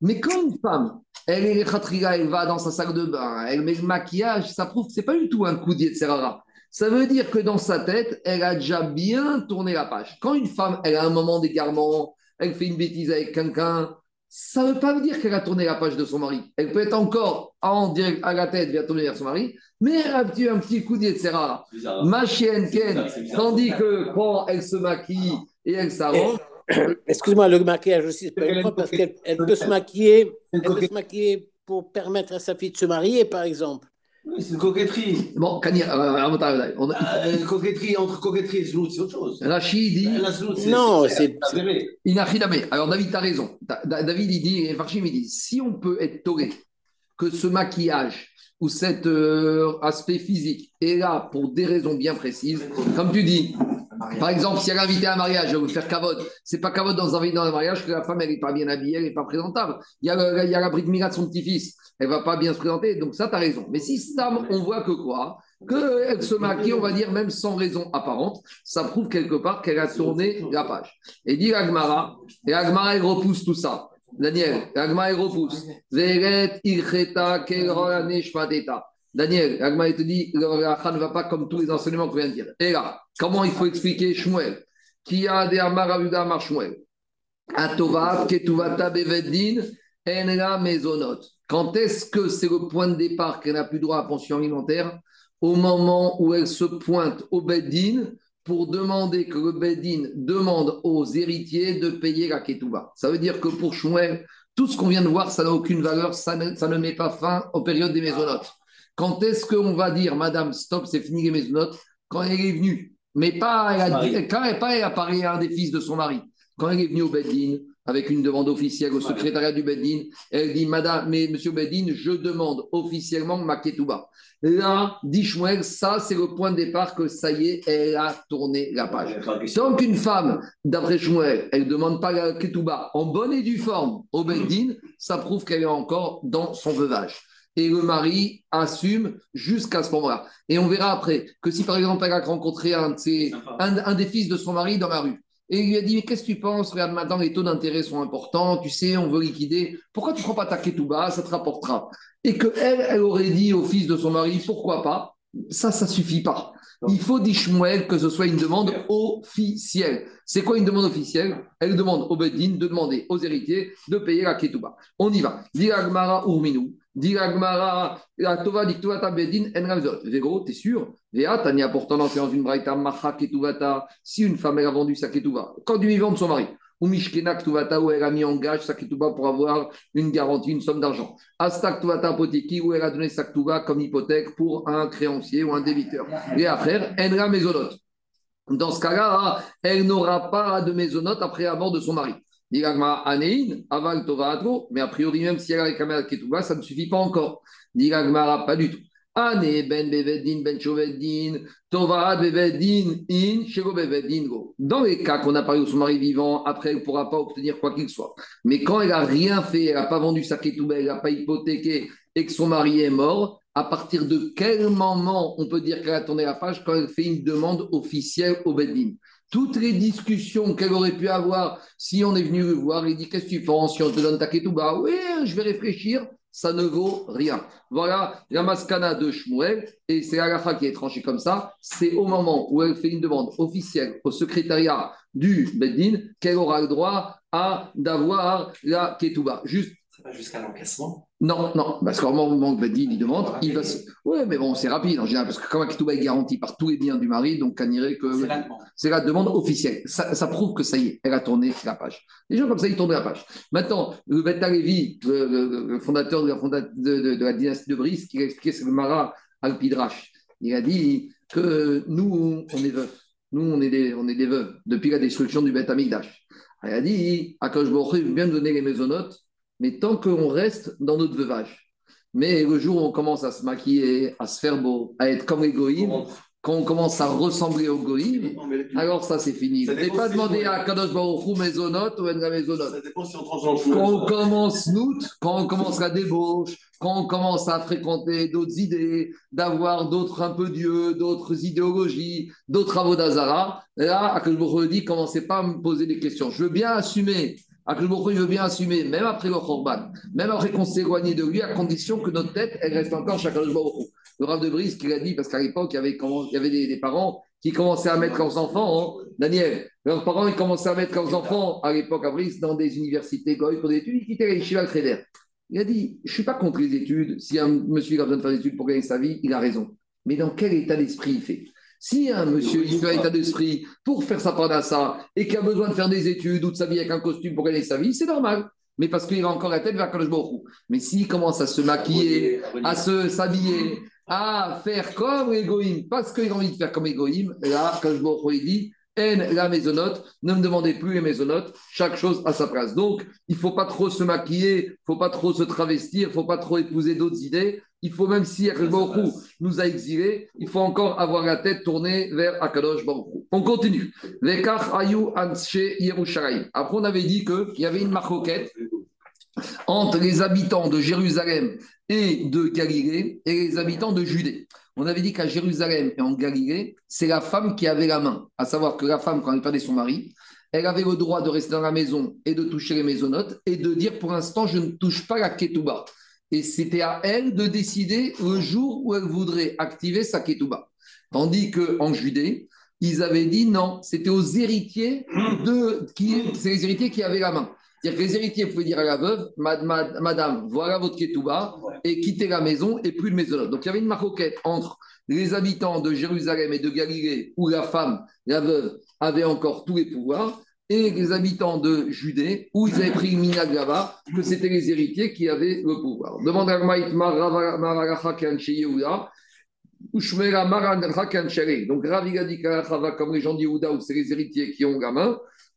Mais quand une femme, elle est elle va dans sa salle de bain, elle met le maquillage, ça prouve que ce n'est pas du tout un coup d'Yetzerara. Ça veut dire que dans sa tête, elle a déjà bien tourné la page. Quand une femme, elle a un moment d'égarement, elle fait une bêtise avec quelqu'un, ça ne veut pas dire qu'elle a tourné la page de son mari. Elle peut être encore en direct à la tête, vient tourner vers son mari, mais elle a un petit, un petit coup d'Yetzera. Bizarre. Ma chienne Ken, tandis que quand elle se maquille et elle s'arrange, (coughs) Excuse-moi, le maquillage aussi, c'est pas parce qu'elle elle peut se maquiller, elle peut se maquiller pour permettre à sa fille de se marier, par exemple. Oui, c'est une coquetterie. bon, Kanye, euh, on a- Euh, coquetterie, entre coquetterie et zlout, c'est autre chose. Rachid dit. La zlout, c'est Non, c'est. Inachidame. Alors, David, tu as raison. Da- Da- David, il dit, et Farchim, il dit, si on peut être toré que ce maquillage ou cet euh, aspect physique est là pour des raisons bien précises, comme tu dis, par exemple, si elle est invitée à un mariage, elle veut faire cavote, c'est pas cavote dans un, mariage que la femme, elle n'est pas bien habillée, elle n'est pas présentable. Il y a, la mira de son petit-fils, elle va pas bien se présenter, donc ça, tu as raison. Mais si on voit que quoi? Qu'elle se maquille, on va dire, même sans raison apparente, ça prouve quelque part qu'elle a tourné la page. Et dit Agmara, et Agmara, elle repousse tout ça. Daniel, Agmara, elle repousse. Veret, ilcheta, kelra, neshmateta. Daniel, Agmara, il te dit, le halakha ne va pas comme tous les enseignements qu'on vient de dire. Et là, comment il faut expliquer Shmuel? Qui a des Amar Shmuel Atovat, Ketuvata, Beveddin, Enra. Quand est-ce que c'est le point de départ qu'elle n'a plus droit à pension alimentaire? Au moment où elle se pointe au Beddin pour demander que le Beddin demande aux héritiers de payer la Ketouba. Ça veut dire que pour Shmuel, tout ce qu'on vient de voir, ça n'a aucune valeur, ça ne, ça ne met pas fin aux périodes des maisonnotes. Quand est-ce qu'on va dire, Madame, stop, c'est fini les maisonnotes Quand elle est venue, mais pas, elle a quand elle, pas elle a parlé à un des fils de son mari. Quand elle est venue au Beddin, avec une demande officielle au secrétariat du Beddin, elle dit, Madame, mais Monsieur Beddin, je demande officiellement ma Ketouba. Là, dit Shmuel, ça, c'est le point de départ que ça y est, elle a tourné la page. Tant qu'une femme, d'après Shmuel, elle ne demande pas la ketouba en bonne et due forme au Beddin, ça prouve qu'elle est encore dans son veuvage. Et le mari assume jusqu'à ce moment-là. Et on verra après que si par exemple elle a rencontré un, de ses- un, un des fils de son mari dans la rue, et il lui a dit Mais qu'est-ce que tu penses Regarde, maintenant les taux d'intérêt sont importants, tu sais, on veut liquider. Pourquoi tu ne prends pas ta ketouba Ça te rapportera. Et que elle, aurait dit au fils de son mari Pourquoi pas? Ça, ça suffit pas. Il faut, dit Shmuel, que ce soit une demande officielle. C'est quoi une demande officielle? Elle demande au Beddin de demander aux héritiers de payer la ketouba. On y va. Diragmara urminu. Diragmara la tova dictuata Beddin en ravzot. Vego, t'es sûr? Vea, Tania, pourtant, dans une braïta, macha ketuvata. Si une femme, elle a vendu sa ketouba, quand du vivant de son mari, ou mishkena ketuvata, où elle a mis en gage sa ketouba pour avoir une garantie, une somme d'argent. Asta ketuvata apoteki, où elle a donné sa ketouba comme hypothèque pour un créancier ou un débiteur. Et après, enra mezonot. Dans ce cas-là, elle n'aura pas de maisonnote après la mort de son mari. Aval mais a priori, même si elle a la ketouba, ça ne suffit pas encore. Diragmara, pas du tout. Ane ben bevedin ben chovedin, tova bevedin in, shego bevedin go. Dans les cas qu'on a parlé où son mari vivant, après, elle ne pourra pas obtenir quoi qu'il soit. Mais quand elle n'a rien fait, elle n'a pas vendu sa ketouba, elle n'a pas hypothéqué et que son mari est mort, à partir de quel moment on peut dire qu'elle a tourné la page quand elle fait une demande officielle au Beddin? Toutes les discussions qu'elle aurait pu avoir si on est venu voir, il dit Qu'est-ce que tu penses si on te donne ta ketouba? Oui, je vais réfléchir, ça ne vaut rien. Voilà la maskana de Shmuel, et c'est Agafa qui est tranché comme ça. C'est au moment où elle fait une demande officielle au secrétariat du Beddin qu'elle aura le droit à d'avoir la ketouba. Juste pas jusqu'à l'encaissement. non, non, parce qu'au moment où Bedin il demande, il va se... Oui, mais bon, c'est rapide en général, parce que quand Ketouba est garanti par tous les biens du mari, donc que C'est la demande. c'est la demande officielle. Ça, ça prouve que ça y est, elle a tourné la page. Les gens comme ça, ils tournent la page. Maintenant, le Bet Levi, le, le- le fondateur de la, de, de- de dynastie de Brice, qui a expliqué c'est le Mara Alpidrash, il a dit que nous, on est veufs. Nous, on est des, on est des veuves depuis la destruction du Bet Amigdash. Il a dit, Akash veut bien nous donner les maisonnotes, mais tant qu'on reste dans notre veuvage. Mais le jour où on commence à se maquiller, à se faire beau, à être comme les goïms, quand on commence à ressembler aux goïms, alors ça c'est fini. Ça Vous n'avez pas si demandé on- à Kadosh Baruch Hu maisonnote ou Enra maisonnote. Ça dépend si on tranche Quand on commence nous, quand on commence la débauche, quand on commence à fréquenter d'autres idées, d'avoir d'autres un peu dieux, d'autres idéologies, d'autres travaux d'Azara, là, à que je vous redis, commencez pas à me poser des questions. Je veux bien assumer Akhlbokhou, il veut bien assumer, même après le Khorban, même après qu'on s'est éloigné de lui, à condition que notre tête, elle reste encore chaque Le Rav de Brise qui l'a dit, parce qu'à l'époque, il y avait, des, parents qui commençaient à mettre leurs enfants, hein, Daniel, leurs parents, ils commençaient à mettre leurs enfants, à l'époque à Brise, dans des universités pour des études, ils quittaient les Shiva Il a dit, je ne suis pas contre les études, si un monsieur a besoin de faire des études pour gagner sa vie, il a raison. Mais dans quel état d'esprit il fait? Si un monsieur il fait un état d'esprit pour faire sa ça et qui a besoin de faire des études ou de s'habiller avec un costume pour gagner sa vie, c'est normal. Mais parce qu'il a encore la tête vers Kadosh Mais s'il commence à se maquiller, à se s'habiller, à faire comme l'égoïme, parce qu'il a envie de faire comme l'égoïme, là, Kadosh il dit la maisonnote, ne me demandez plus les maisonnotes, chaque chose à sa place. Donc, il ne faut pas trop se maquiller, il ne faut pas trop se travestir, il ne faut pas trop épouser d'autres idées. Il faut, même si Baruch nous a exilés, il faut encore avoir la tête tournée vers Akadosh Baruch On continue. Après, on avait dit qu'il y avait une marcoquette entre les habitants de Jérusalem et de Galilée et les habitants de Judée. On avait dit qu'à Jérusalem et en Galilée, c'est la femme qui avait la main. À savoir que la femme, quand elle perdait son mari, elle avait le droit de rester dans la maison et de toucher les maisonnotes et de dire pour l'instant, je ne touche pas la ketouba. Et c'était à elle de décider le jour où elle voudrait activer sa ketouba. Tandis qu'en Judée, ils avaient dit non, c'était aux héritiers de c'est les héritiers qui avaient la main. C'est-à-dire que les héritiers pouvaient dire à la veuve, Madame, voilà votre ketouba, et quittez la maison et plus de maison. Donc il y avait une maroquette entre les habitants de Jérusalem et de Galilée, où la femme, la veuve, avait encore tous les pouvoirs, et les habitants de Judée, où ils avaient pris le minag là que c'était les héritiers qui avaient le pouvoir. Demande à donc Ravi comme les gens d'Yehuda, où c'est les héritiers qui ont la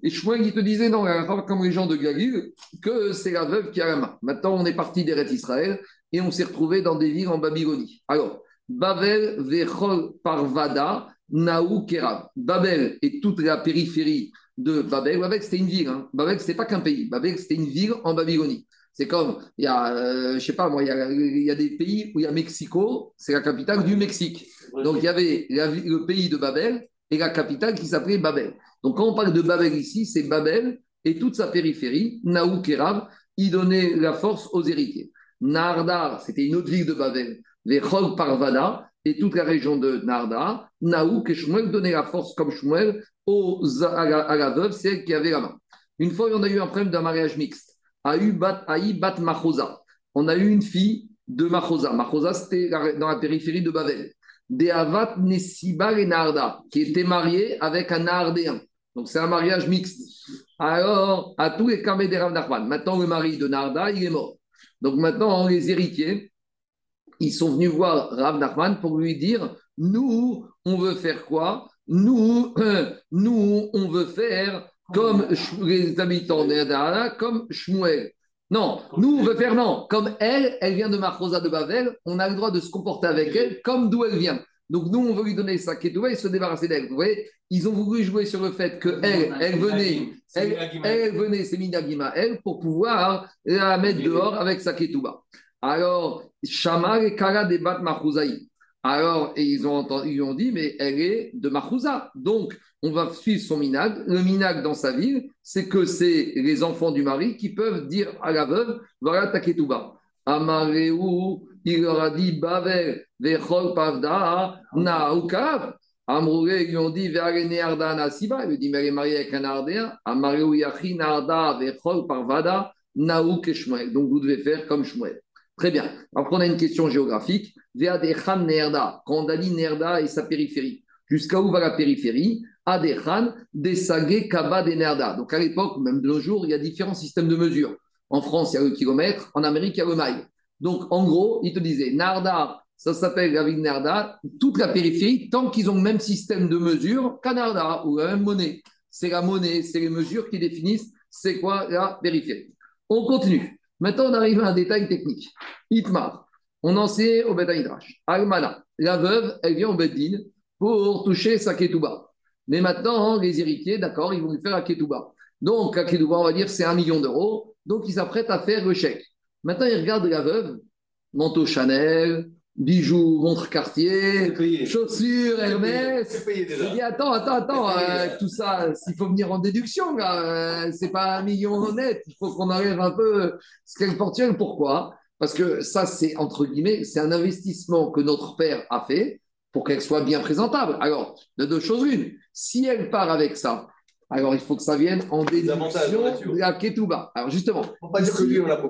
et Shmuel, il te disait, non, comme les gens de Galil, que c'est la veuve qui a la main. Maintenant, on est parti d'Eretz Israël et on s'est retrouvé dans des villes en Babylonie. Alors, Babel, Vechol, Parvada, Naou, Kerab. Babel et toute la périphérie de Babel. Babel, c'était une ville. Hein. Babel, ce pas qu'un pays. Babel, c'était une ville en Babylonie. C'est comme, il y a, euh, je sais pas moi, il y, a, des pays où il y a Mexico, c'est la capitale du Mexique. Donc il y avait le pays de Babel et la capitale qui s'appelait Babel. Donc quand on parle de Babel ici, c'est Babel et toute sa périphérie, Naou Kerab, il donnait la force aux héritiers. Nardar, c'était une autre ville de Babel, les Parvada et toute la région de Nardar, Naou et Shmuel la force comme Shmuel aux, à, la, veuve, c'est elle qui avait la main. Une fois, on a eu un problème d'un mariage mixte. Aï bat, bat Machosa. On a eu une fille de Machosa. Machosa, c'était dans la périphérie de Babel. Deavat Nesiba et Narda, qui était marié avec un Nardéen. Donc c'est un mariage mixte. Alors, à tous les camés des Rav Nachman. Maintenant, le mari de Narda, il est mort. Donc maintenant, les héritiers, ils sont venus voir Rav Nachman pour lui dire Nous, on veut faire quoi? Nous, (clears throat) nous, on veut faire comme les habitants de Narda, comme Shmuel. Non, nous, on veut faire non. Comme elle, elle vient de Marcosa de Bavel, on a le droit de se comporter avec elle comme d'où elle vient. Donc nous, on veut lui donner sa ketouba et se débarrasser d'elle. Vous voyez, ils ont voulu jouer sur le fait qu'elle, elle venait, elle, elle venait, c'est Minagima, elle, pour pouvoir la mettre dehors avec sa ketouba. Alors, Shamar et Kara débat Mahouzaï. Alors, et ils, ont ils ont dit, mais elle est de Mahouza. Donc, on va suivre son minag. Le minag dans sa ville, c'est que c'est les enfants du mari qui peuvent dire à la veuve, voilà ta ketouba. Amareu, il leur a dit, Bavel, Vechol Pavda, Naoukav. Amrouré, ils lui ont dit, Nearda Nasiba. Il lui dit, mais elle est mariée avec un Ardéen. Amareu, Yachi, Narda, Vechol Parvada, Naouk et Shmuel. Donc, vous devez faire comme Shmuel. Très bien. Après, on a une question géographique. Veadechan Nerda. Quand on a dit Nerda et sa périphérie, jusqu'à où va la périphérie? Adechan, Desagé, Kaba, Nerda. Donc à l'époque, même de nos jours, il y a différents systèmes de mesure. En France, il y a le kilomètre. En Amérique, il y a le mail. Donc en gros, il te disait Narda, ça s'appelle la ville Narda, toute la périphérie, tant qu'ils ont le même système de mesure qu'à Narda ou la même monnaie. C'est la monnaie, c'est les mesures qui définissent c'est quoi la périphérie. On continue. Maintenant, on arrive à un détail technique. Itmar, on en sait au Betanidrash. Almana, la veuve, elle vient au Bedin pour toucher sa ketouba. Mais maintenant, les héritiers, d'accord, ils vont lui faire la ketouba. Donc, la ketouba, on va dire, c'est un million d'euros. Donc, ils s'apprêtent à faire le chèque. Maintenant, ils regardent la veuve, manteau Chanel, bijoux, montre Cartier, chaussures, Hermès. Je dis, attends, attends, attends, euh, tout ça, s'il faut venir en déduction, là, euh, c'est pas un million honnête, il faut qu'on enlève un peu ce qu'elle porte. Pourquoi? Parce que ça, c'est entre guillemets, c'est un investissement que notre père a fait pour qu'elle soit bien présentable. Alors, de deux choses une, si elle part avec ça, alors il faut que ça vienne en déduction de la Ketouba. Alors justement.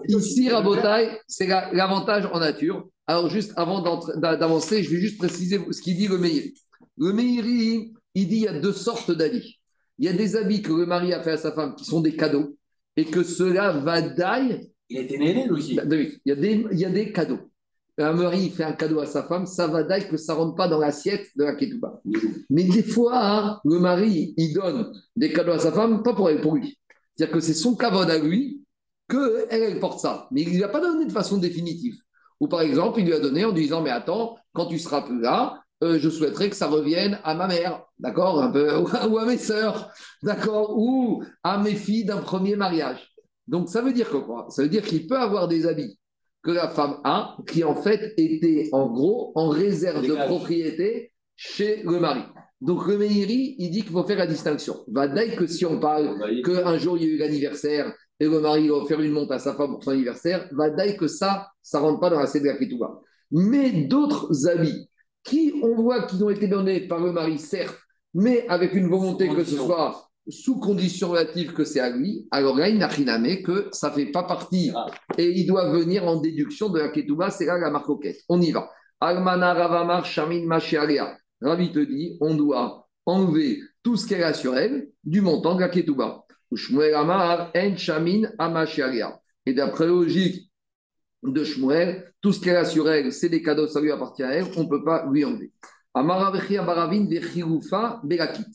Ici, Rabotai, c'est la- l'avantage en nature. Alors, juste avant d'avancer, je vais juste préciser ce qu'il dit le Meiri. Le Meiri, il dit il y a deux sortes d'habits. Il y a des habits que le mari a fait à sa femme qui sont des cadeaux et que cela va d'aille. Il était né, lui aussi. Il y a des, il y a des cadeaux. Un mari il fait un cadeau à sa femme, ça va d'aille que ça ne rentre pas dans l'assiette de la ketouba. Mais des fois, hein, le mari, il donne des cadeaux à sa femme, pas pour elle, pour lui. C'est-à-dire que c'est son cavode à lui que elle, porte ça. Mais il ne lui a pas donné de façon définitive. Ou par exemple, il lui a donné en disant, mais attends, quand tu seras plus là, euh, je souhaiterais que ça revienne à ma mère, d'accord, un peu, ou à mes sœurs, d'accord, ou à mes filles d'un premier mariage. Donc ça veut dire quoi? Ça veut dire qu'il peut avoir des habits que la femme a, qui en fait étaient en gros en réserve de propriété chez le mari. Donc le Meiri, il dit qu'il faut faire la distinction. Va dès que si on parle qu'un jour il y a eu l'anniversaire et le mari va faire une montre à sa femme pour son anniversaire, va dès que ça, ça rentre pas dans la la Ketouba. Mais d'autres habits qui, on voit qu'ils ont été donnés par le mari, certes, mais avec une volonté que ce soit sous condition relative que c'est à lui, alors là, il n'a rien à mettre que ça fait pas partie Ah. et il doit venir en déduction de la Ketouba, c'est là la marcoquette. On y va. Almana Ravamar Shamin Mashiaria. Ravi te dit, on doit enlever tout ce qu'elle a sur elle du montant de la Ketouba. Ou Shmuel Amar En Shamin Amashiaria. Et d'après la logique de Shmuel, tout ce qu'elle a sur elle, c'est des cadeaux, ça lui appartient à elle, on ne peut pas lui enlever. Amaravechia Baravin Vechirufa Berakit.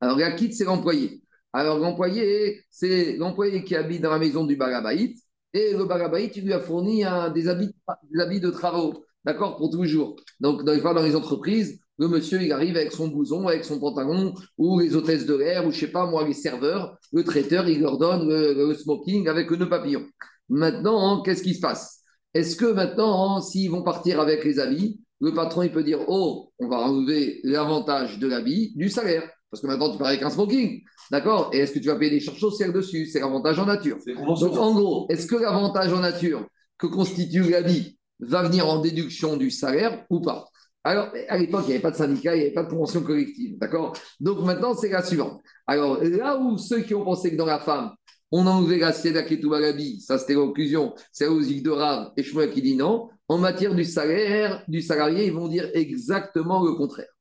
Alors, la kit, c'est l'employé. Alors, l'employé, c'est l'employé qui habite dans la maison du Barabaït. Et le Barabaït, il lui a fourni des, habits, des habits de travaux, d'accord, pour toujours. Donc, dans les, dans les entreprises, le monsieur, il arrive avec son blouson, avec son pantalon, ou les hôtesses de l'air, ou je sais pas, moi, les serveurs. Le traiteur, il leur donne le, le smoking avec le nœud papillon. Maintenant, hein, qu'est-ce qui se passe? Est-ce que maintenant, hein, s'ils vont partir avec les habits, le patron, il peut dire Oh, on va enlever l'avantage de l'habit du salaire. Parce que maintenant, tu pars avec un smoking. D'accord? Et est-ce que tu vas payer des charges sociales dessus? C'est l'avantage en nature. Donc, en gros, est-ce que l'avantage en nature que constitue l'habit va venir en déduction du salaire ou pas? Alors, à l'époque, il n'y avait pas de syndicat, il n'y avait pas de convention collective. D'accord? Donc, maintenant, c'est la suivante. Alors, là où ceux qui ont pensé que dans la femme, on a enlevé la l'habit, ça c'était la conclusion, c'est la logique de Rav et Shmuel qui dit non. En matière du salaire, du salarié, ils vont dire exactement le contraire.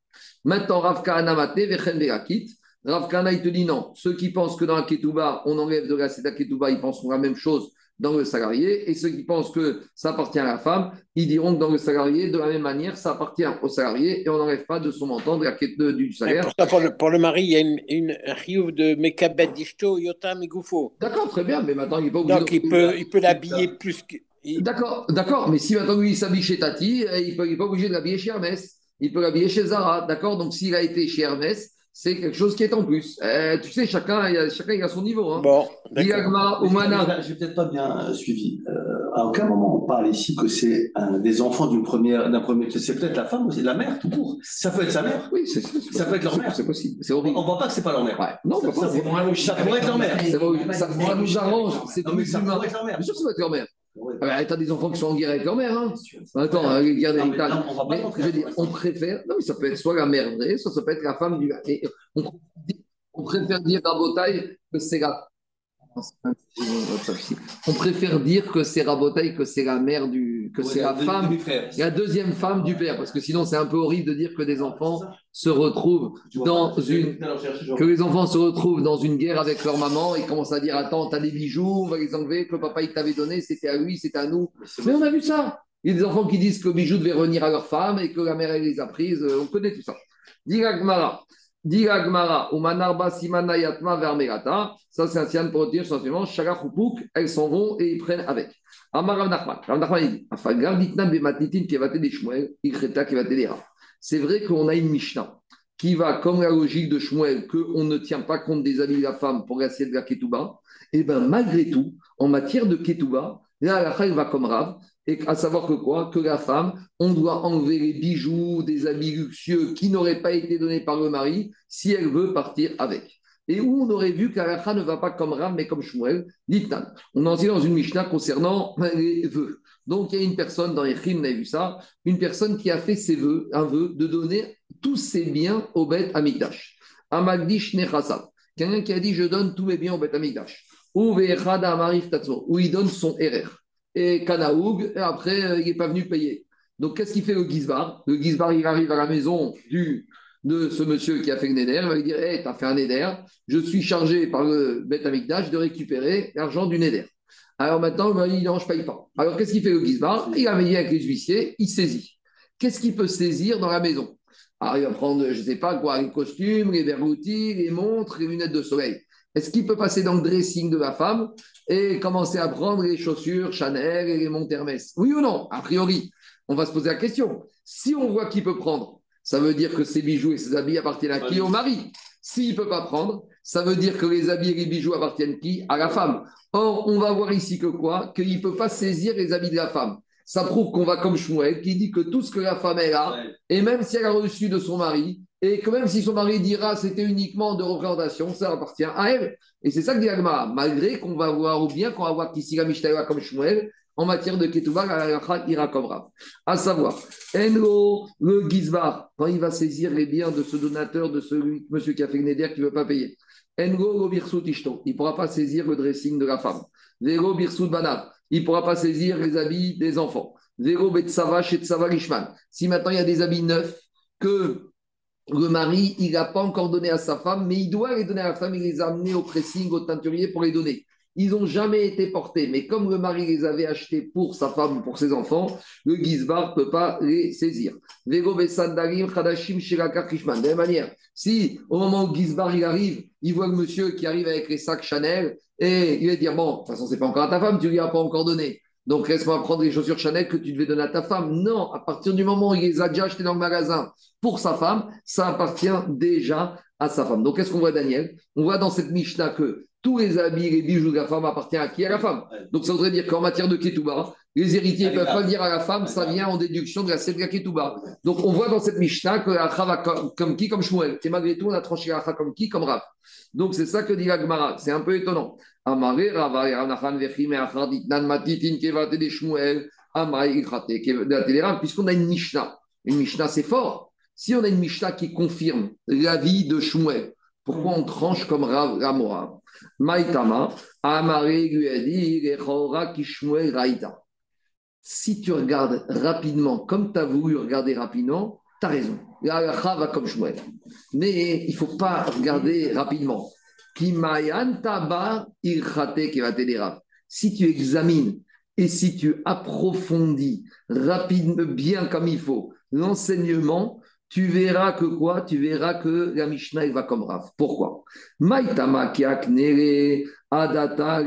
Maintenant, Rav Kahana Mate, Vechen Verakit. Rav Kahana, il te dit non. Ceux qui pensent que dans la Ketouba, on enlève de la Ketouba, ils penseront la même chose dans le salarié. Et ceux qui pensent que ça appartient à la femme, ils diront que dans le salarié, de la même manière, ça appartient au salarié et on n'enlève pas de son montant de la quête de- du salaire. pour, ça, pour, le, pour le mari, il y a une, une, un de Mekabet d'Ishto, Yotam et. D'accord, très bien, mais maintenant, il n'est pas obligé Donc, de- il peut, il peut l'habiller plus que. il- D'accord, d'accord, mais si maintenant lui il s'habille chez Tati, euh, il n'est pas obligé de l'habiller chez Hermès. Il peut l'habiller chez Zara, d'accord? Donc s'il a été chez Hermès, c'est quelque chose qui est en plus. Euh, tu sais, chacun, il a, chacun il a son niveau. Hein. Bon, Mais Oumana. J'ai peut-être pas bien euh, suivi. Euh, à aucun moment on parle ici que c'est un des enfants d'une première, d'un premier. C'est peut-être la femme aussi, la mère tout court. Ça peut être sa mère. Oui, c'est c'est- Ça peut être leur c'est- mère. C'est possible, c'est On horrible. ne voit pas que c'est pas leur mère. Ouais. Non, ça, on ça, pourrait- ça pourrait être leur mère. C'est ça, ça nous arrange, c'est Non, mais ça pourrait être leur mère. Bien sûr, ça va être leur mère. Ouais. Ah bah, T'as des enfants qui sont en guerre avec leur mère. Hein. Attends, Non, mais t'as- non, on va mais je préfère. Non, mais ça peut être soit la mère vraie, soit ça peut être la femme du. et on, on préfère dire Rabotaille que c'est la. On préfère dire que c'est Rabotaille que c'est la mère du. que c'est la femme. La deuxième femme du père, parce que sinon c'est un peu horrible de dire que des enfants se retrouvent dans une que les enfants se retrouvent dans une guerre avec leur maman et commencent à dire Attends, t'as des bijoux, on va les enlever, que papa il t'avait donné, c'était à lui, c'était à nous. Mais on a vu ça. Il y a des enfants qui disent que les bijoux devaient revenir à leur femme et que la mère elle les a prises. Euh, On connaît tout ça. Diragmara. Diragmara. Umanarba simana yatma vermerata. Ça, c'est un signe pour dire essentiellement Shagachupuk, elles s'en vont et ils prennent avec. Amar Rav Nachman. Rav Nachman, il dit Afagar ditna bematitin kevate des Shmuel, ikreta kevate des. C'est vrai qu'on a une Mishnah qui va, comme la logique de Shmuel, qu'on ne tient pas compte des habits de la femme pour l'assiette de la Ketouba, et bien malgré tout, en matière de Ketouba, là, la va comme Rav, Et à savoir que quoi? Que la femme, on doit enlever les bijoux, des habits luxueux qui n'auraient pas été donnés par le mari si elle veut partir avec. Et où on aurait vu qu'Alacha ne va pas comme Ram, mais comme Shmuel, Litnan. On en dans une Mishnah concernant les vœux. Donc, il y a une personne dans les crimes, on a vu ça, une personne qui a fait ses vœux, un vœu de donner tous ses biens au Beth Amikdash. Amagdish Nechasab. Quelqu'un qui a dit Je donne tous mes biens au Beth Amikdash. Ou où il donne son RR. Et Kanaoug, et après, euh, il n'est pas venu payer. Donc, qu'est-ce qu'il fait le Gizbar? Le Gizbar, il arrive à la maison du de ce monsieur qui a fait le Neder, il va lui dire Hé, tu as fait un Neder, je suis chargé par le Beth Amikdash de récupérer l'argent du Neder. Alors maintenant, il dit Non, je ne paye pas. Alors qu'est-ce qu'il fait le Gizbar? Il a veillé avec les huissiers, il saisit. Qu'est-ce qu'il peut saisir dans la maison? Alors il va prendre, je ne sais pas quoi, les costumes, les verroutilles, les montres, les lunettes de soleil. Est-ce qu'il peut passer dans le dressing de la femme et commencer à prendre les chaussures Chanel et les montres Hermès? Oui ou non? A priori, on va se poser la question. Si on voit qu'il peut prendre, ça veut dire que ses bijoux et ses habits appartiennent à qui? Au mari. S'il ne peut pas prendre, ça veut dire que les habits et les bijoux appartiennent qui? À la femme. Or, on va voir ici que quoi? Qu'il ne peut pas saisir les habits de la femme. Ça prouve qu'on va comme Shmuel, qui dit que tout ce que la femme a, et même si elle a reçu de son mari, et que même si son mari dira c'était uniquement de représentation, ça appartient à elle. Et c'est ça que dit Agma, malgré qu'on va voir, ou bien qu'on va voir qu'ici la comme Shmuel, en matière de Ketouba, la ira comme Rav. À savoir, Enlo, le Gizbar, quand il va saisir les biens de ce donateur, de ce monsieur qui a fait une éder qui ne veut pas payer. Enlo, le il ne pourra pas saisir le dressing de la femme. Vero Birsut Banat, il ne pourra pas saisir les habits des enfants. Vero Betsava Shetsava Rishman. Si maintenant il y a des habits neufs que le mari, il n'a pas encore donné à sa femme, mais il doit les donner à la femme, il les a amenés au pressing, au teinturier pour les donner ils n'ont jamais été portés. Mais comme le mari les avait achetés pour sa femme ou pour ses enfants, le Gizbar ne peut pas les saisir. De la même manière, si au moment où Gizbar il arrive, il voit le monsieur qui arrive avec les sacs Chanel et il va dire Bon, de toute façon, ce n'est pas encore à ta femme, tu ne lui as pas encore donné. Donc laisse-moi prendre les chaussures Chanel que tu devais donner à ta femme? Non, à partir du moment où il les a déjà achetées dans le magasin pour sa femme, ça appartient déjà à sa femme. Donc qu'est-ce qu'on voit, Daniel? On voit dans cette Mishnah que tous les habits, les bijoux de la femme appartiennent à qui? À la femme. Donc ça voudrait dire qu'en matière de ketouba, les héritiers ne peuvent pas dire à la femme, ça vient en déduction de la Sebga ketouba. Donc on voit dans cette Mishnah que la va comme, qui? Comme Shmuel. Et malgré tout, on a tranché la comme qui? Comme Rav. Donc c'est ça que dit la Gemara. C'est un peu étonnant. Puisqu'on a une Mishnah. Une Mishnah, c'est fort. Si on a une Mishnah qui confirme l'avis de Shmuel, pourquoi on tranche comme Rav Ramora Maïtama, Amare lui a dit. Si tu regardes rapidement, comme tu as voulu regarder rapidement, tu as raison. La va comme. Mais il ne faut pas regarder rapidement. Si tu examines et si tu approfondis rapidement, bien comme il faut, l'enseignement, tu verras que quoi? Tu verras que la Mishnah va comme Rav. Pourquoi? Adata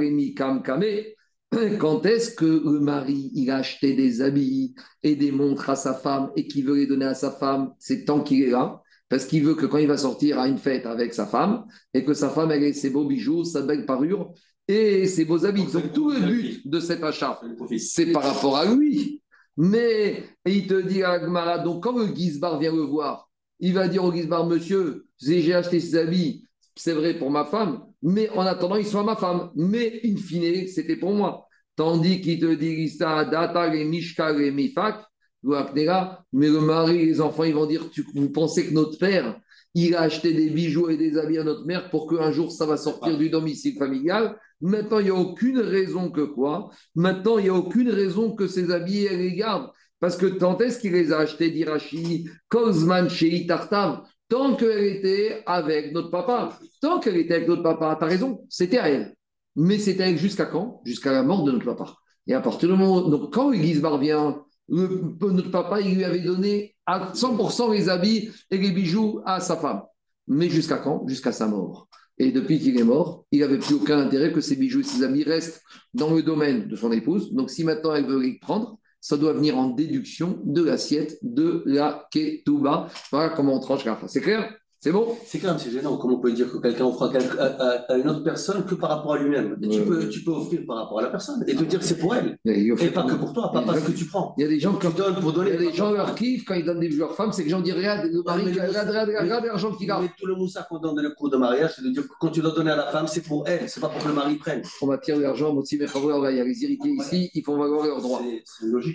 Quand est-ce que le mari il a acheté des habits et des montres à sa femme et qu'il veut les donner à sa femme C'est tant qu'il est là. Parce qu'il veut que quand il va sortir à une fête avec sa femme, et que sa femme ait ses beaux bijoux, sa belle parure et ses beaux habits. Donc tout le but de cet achat, c'est par rapport à lui. Mais il te dit à Gmara, donc quand le Gizbar vient le voir, il va dire au Gizbar, monsieur, j'ai acheté ces habits, c'est vrai pour ma femme, mais en attendant, ils sont à ma femme. Mais in fine, c'était pour moi. Tandis qu'il te dit, data, les mishka, les mifak, mais le mari et les enfants, ils vont dire, vous pensez que notre père, il a acheté des bijoux et des habits à notre mère pour qu'un jour ça va sortir du domicile familial? Maintenant, il n'y a aucune raison que quoi Maintenant, il n'y a aucune raison que ces habits, elle les garde. Parce que tant est-ce qu'il les a achetés d'Irachi, Kozman, chez Tartam Tant qu'elle était avec notre papa. Tant qu'elle était avec notre papa, tu as raison, c'était à elle. Mais c'était jusqu'à quand? Jusqu'à la mort de notre papa. Et à partir du moment. Donc, quand Bar vient, notre papa, il lui avait donné à 100% les habits et les bijoux à sa femme. Mais jusqu'à quand? Jusqu'à sa mort. Et depuis qu'il est mort, il n'avait plus aucun intérêt que ses bijoux et ses habits restent dans le domaine de son épouse. Donc si maintenant elle veut les prendre, ça doit venir en déduction de l'assiette de la ketouba. Voilà comment on tranche la C'est clair? C'est bon C'est quand même c'est gênant. Comment on peut dire que quelqu'un offre à, à, à, une autre personne que par rapport à lui-même? Tu, peux, tu peux offrir par rapport à la personne et te dire que c'est pour elle. Et, pas que pour toi, pas parce que tu prends. Il y a des gens qui donnent pour donner. Il y a des gens leur kiffent quand ils donnent des joueurs femmes, c'est que les gens disent regarde, le mari, regarde, regarde l'argent qu'il a. Mais tout le moussa qu'on donne dans le cours de mariage, c'est de dire que quand tu dois donner à la femme, c'est pour elle, c'est pas pour que le mari prenne. On va tirer l'argent, on il y a les irrités ici, ils font valoir leurs droits.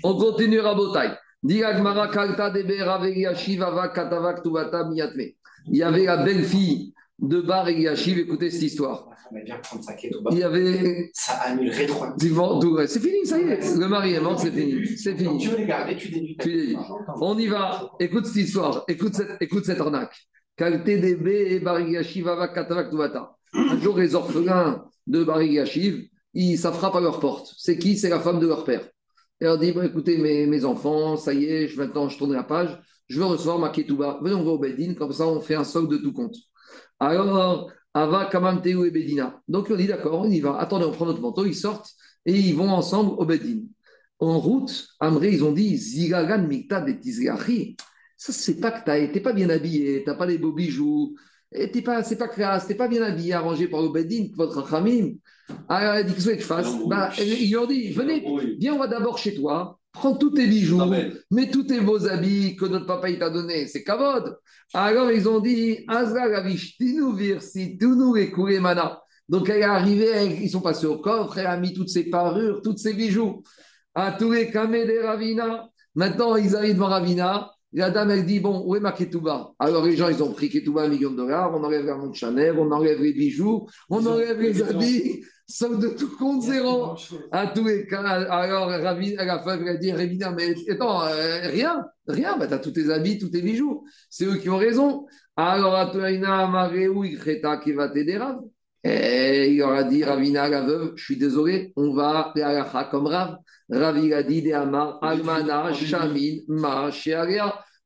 On continue à Botaï. Il y avait la belle-fille de Bar et Yachiv, écoutez cette histoire. Il y avait. Ça annule rétroactivement. C'est fini, ça y est. Le mari est mort, c'est fini. C'est fini. Tu veux les garder, tu déduis. On y va. Écoute cette histoire. Écoute cette, écoute cette arnaque. TDB et Bar Yachiv, Un jour, les orphelins de Bar Yachiv, ça frappe à leur porte. C'est qui? C'est la femme de leur père. Et leur dit, écoutez, mes, mes, enfants, ça y est, maintenant je tourne la page, je veux recevoir ma ketouba. Venez, on va au Bedin, comme ça on fait un socle de tout compte. Alors, Ava, Kamamteu et Bedina. Donc on dit, d'accord, on y va. Attendez, on prend notre manteau, ils sortent et ils vont ensemble au Bedin. En route, Amré, ils ont dit, Zigagan Mikta de Tizgachi. Ça, c'est pas que tu n'es pas bien habillé, tu n'as pas les beaux bijoux, t'es pas, c'est pas classe, t'es pas bien habillé, arrangé par le Bedin, votre Khamim. Alors, elle dit, qu'est-ce que je fasse? Bah, Ils lui ont dit, venez, viens, on va d'abord chez toi, prends tous tes bijoux, mets tous tes beaux habits que notre papa t'a donné, c'est kavod. Alors, ils ont dit, Azra nous virsi, nous et mana. Donc, elle est arrivée, ils sont passés au coffre, elle a mis toutes ses parures, tous ses bijoux. À tous les camés des Ravina. Maintenant, ils arrivent devant Ravina. La dame, elle dit Bon, où est ma ketouba? Alors les gens, ils ont pris ketouba un million de dollars, on enlève la montre Chanel, on enlève les bijoux, on enlève les habits, sauf de tout compte zéro. À tous les cas, alors Ravina, la femme, elle a dit Ravina, mais attends, euh, rien, rien, bah, tu as tous tes habits, tous tes bijoux. C'est eux qui ont raison. Alors, Atoina, Maréou, Ikreta, qui va t'aider, Rav? Et il aura dit Ravina, la veuve, je suis désolé, on va à comme Rav. Ravi a dit Almana, Shamin, Ma,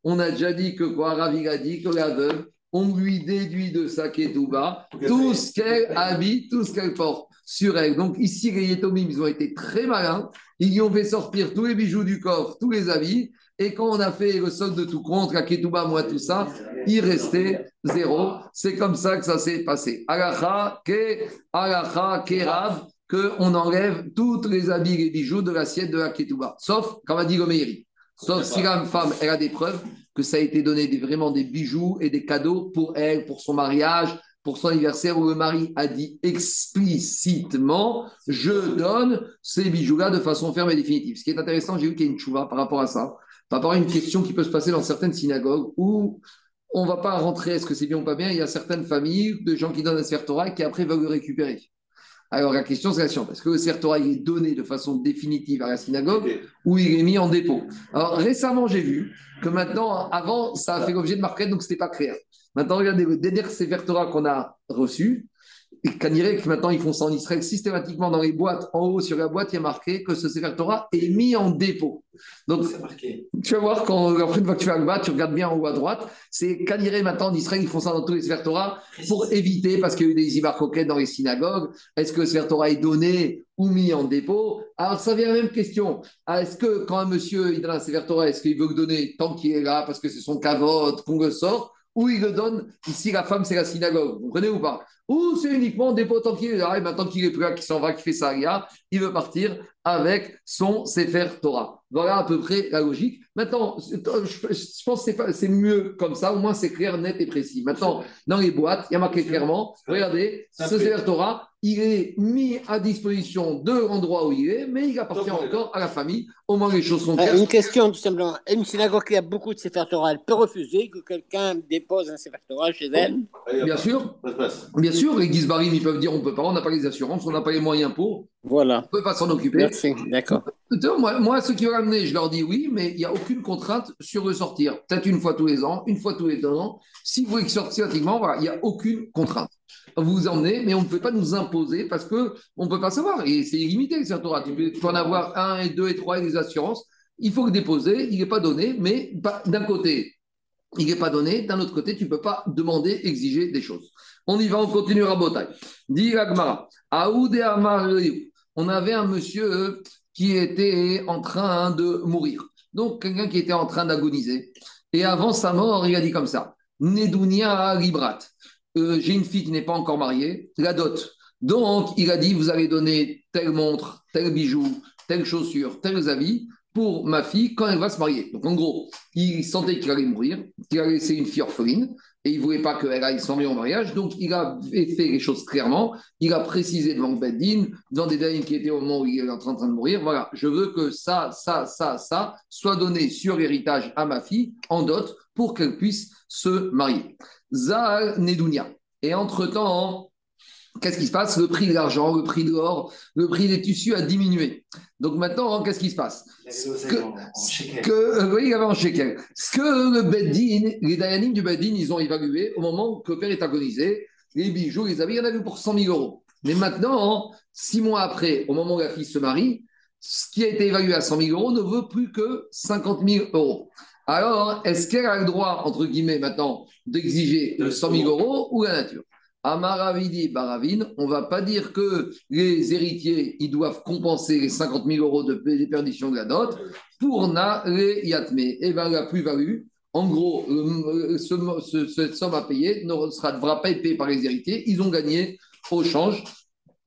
On a déjà dit que quoi? Ravi a dit que la veuve, on lui déduit de sa ketouba tout ce qu'elle habite, tout ce qu'elle porte sur elle. Donc ici, les Yetomim, ils ont été très malins. Ils lui ont fait sortir tous les bijoux du coffre, tous les habits. Et quand on a fait le solde de tout compte, la ketouba, moi, tout ça, il restait zéro. C'est comme ça que ça s'est passé. Alacha, ke, alacha, kerav, qu'on enlève tous les habits et bijoux de l'assiette de la ketouba. Sauf, comme a dit Gomeiri, sauf si la femme, elle a des preuves que ça a été donné vraiment des bijoux et des cadeaux pour elle, pour son mariage, pour son anniversaire, où le mari a dit explicitement Je donne ces bijoux-là de façon ferme et définitive. Ce qui est intéressant, j'ai vu qu'il y a une chouva par rapport à ça par rapport à une question qui peut se passer dans certaines synagogues où on ne va pas rentrer, est-ce que c'est bien ou pas bien? Il y a certaines familles de gens qui donnent un et qui après veulent le récupérer. Alors la question c'est la suivante est-ce que le Sefer Torah est donné de façon définitive à la synagogue ou il est mis en dépôt? Alors récemment, j'ai vu que maintenant, avant, ça a fait l'objet de marquette, donc ce n'était pas clair. Maintenant, regardez le dernier Sefer Torah qu'on a reçu, et que maintenant ils font ça en Israël systématiquement dans les boîtes, en haut sur la boîte, il y a marqué que ce Sefer Torah est mis en dépôt. Donc, tu vas voir quand une fois que tu vas le tu regardes bien en haut à droite. C'est Kaniré maintenant en Israël, ils font ça dans tous les Sefer Torah pour éviter, parce qu'il y a eu des Ibar coquettes dans les synagogues. Est-ce que le Sefer Torah est donné ou mis en dépôt? Alors, ça vient la même question. Est-ce que quand un monsieur il donne un Sefer Torah, est-ce qu'il veut le donner tant qu'il est là, parce que c'est son cavote qu'on le sort? Ou il le donne, ici la femme c'est la synagogue, vous comprenez ou pas? Ou c'est uniquement des potes tant qu'il est là, et maintenant qu'il est plus là, qu'il s'en va, qu'il fait ça, il veut partir avec son Sefer Torah. Voilà à peu près la logique. Maintenant, je pense que c'est mieux comme ça, au moins c'est clair, net et précis. Maintenant, dans les boîtes, il y a marqué clairement, regardez, ce Sefer Torah, il est mis à disposition de l'endroit où il est, mais il appartient encore à la famille. Au moins, les choses sont claires. Une question, tout simplement. Une synagogue qui a beaucoup de Sefer Torah, elle peut refuser que quelqu'un dépose un Sefer Torah chez elle? Bien sûr. Bien sûr, les Gizbarim, ils peuvent dire on ne peut pas, on n'a pas les assurances, on n'a pas les moyens pour. Voilà. On ne peut pas s'en occuper. Merci, d'accord. Moi, moi, ceux qui vont amener, je leur dis oui, mais il n'y a aucune contrainte sur le sortir. Peut-être une fois tous les ans, une fois tous les deux ans. Si vous voulez sortir voilà, il n'y a aucune contrainte vous emmenez, mais on ne peut pas nous imposer parce qu'on ne peut pas savoir. Et c'est illimité, le Torah. Tu peux en avoir un et deux et trois et des assurances. Il faut le déposer, il n'est pas donné, mais d'un côté, il n'est pas donné, d'un autre côté, tu ne peux pas demander, exiger des choses. On y va, on continue à Botaï. Dit on avait un monsieur qui était en train de mourir. Donc, quelqu'un qui était en train d'agoniser. Et avant sa mort, il a dit comme ça Nedunia Librat. Euh, j'ai une fille qui n'est pas encore mariée, la dot. Donc, il a dit, vous allez donner telle montre, tel bijou, telle chaussure, tels habits pour ma fille quand elle va se marier. Donc, en gros, il sentait qu'il allait mourir, qu'il allait laisser une fille orpheline, et il ne voulait pas qu'elle aille s'en en mariage. Donc, il a fait les choses clairement. Il a précisé devant Beddin, devant des dames qui étaient au moment où il est en train de mourir. Voilà, je veux que ça, ça, ça, ça soit donné sur héritage à ma fille en dot pour qu'elle puisse se marier. Zal Nedounia. Et entre-temps, qu'est-ce qui se passe? Le prix de l'argent, le prix de l'or, le prix des tissus a diminué. Donc maintenant, qu'est-ce qui se passe? Que, que, euh, Oui, il y avait en shekel. Ce que le Beddin, les Dayanim du Beddin, ils ont évalué au moment que le père est agonisé, les bijoux, les habits, il y en avait pour 100 000 euros. Mais maintenant, six mois après, au moment où la fille se marie, ce qui a été évalué à 100 000 euros ne veut plus que 50 000 euros. Alors, est-ce qu'elle a le droit, entre guillemets, maintenant, d'exiger 100 000 euros ou la nature? Amaravidi Baravine, on ne va pas dire que les héritiers ils doivent compenser les 50 000 euros de déperdition de la dot pour na yatme. Et eh bien la plus-value, en gros, cette somme à payer ne sera, devra pas être payée par les héritiers. Ils ont gagné au change.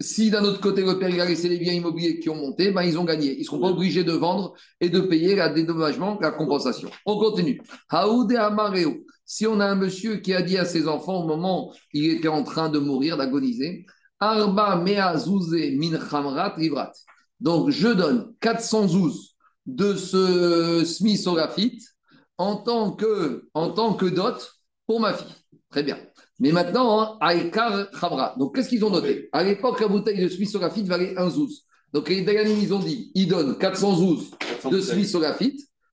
Si d'un autre côté, le père a laissé les biens immobiliers qui ont monté, ben, ils ont gagné. Ils ne seront pas obligés de vendre et de payer la dédommagement, la compensation. On continue. Haoud Amareo. Si on a un monsieur qui a dit à ses enfants au moment où il était en train de mourir, d'agoniser, Arba mea zouze min chamrat livrat. Donc, je donne 400 zouz de ce smith en tant que, en tant que dot pour ma fille. Très bien. Mais maintenant, Aïkar hein, Khamra. Donc, qu'est-ce qu'ils ont noté? À l'époque, la bouteille de smith valait un zouz. Donc, les Daganim, ils ont dit ils donnent 400 zouz de smith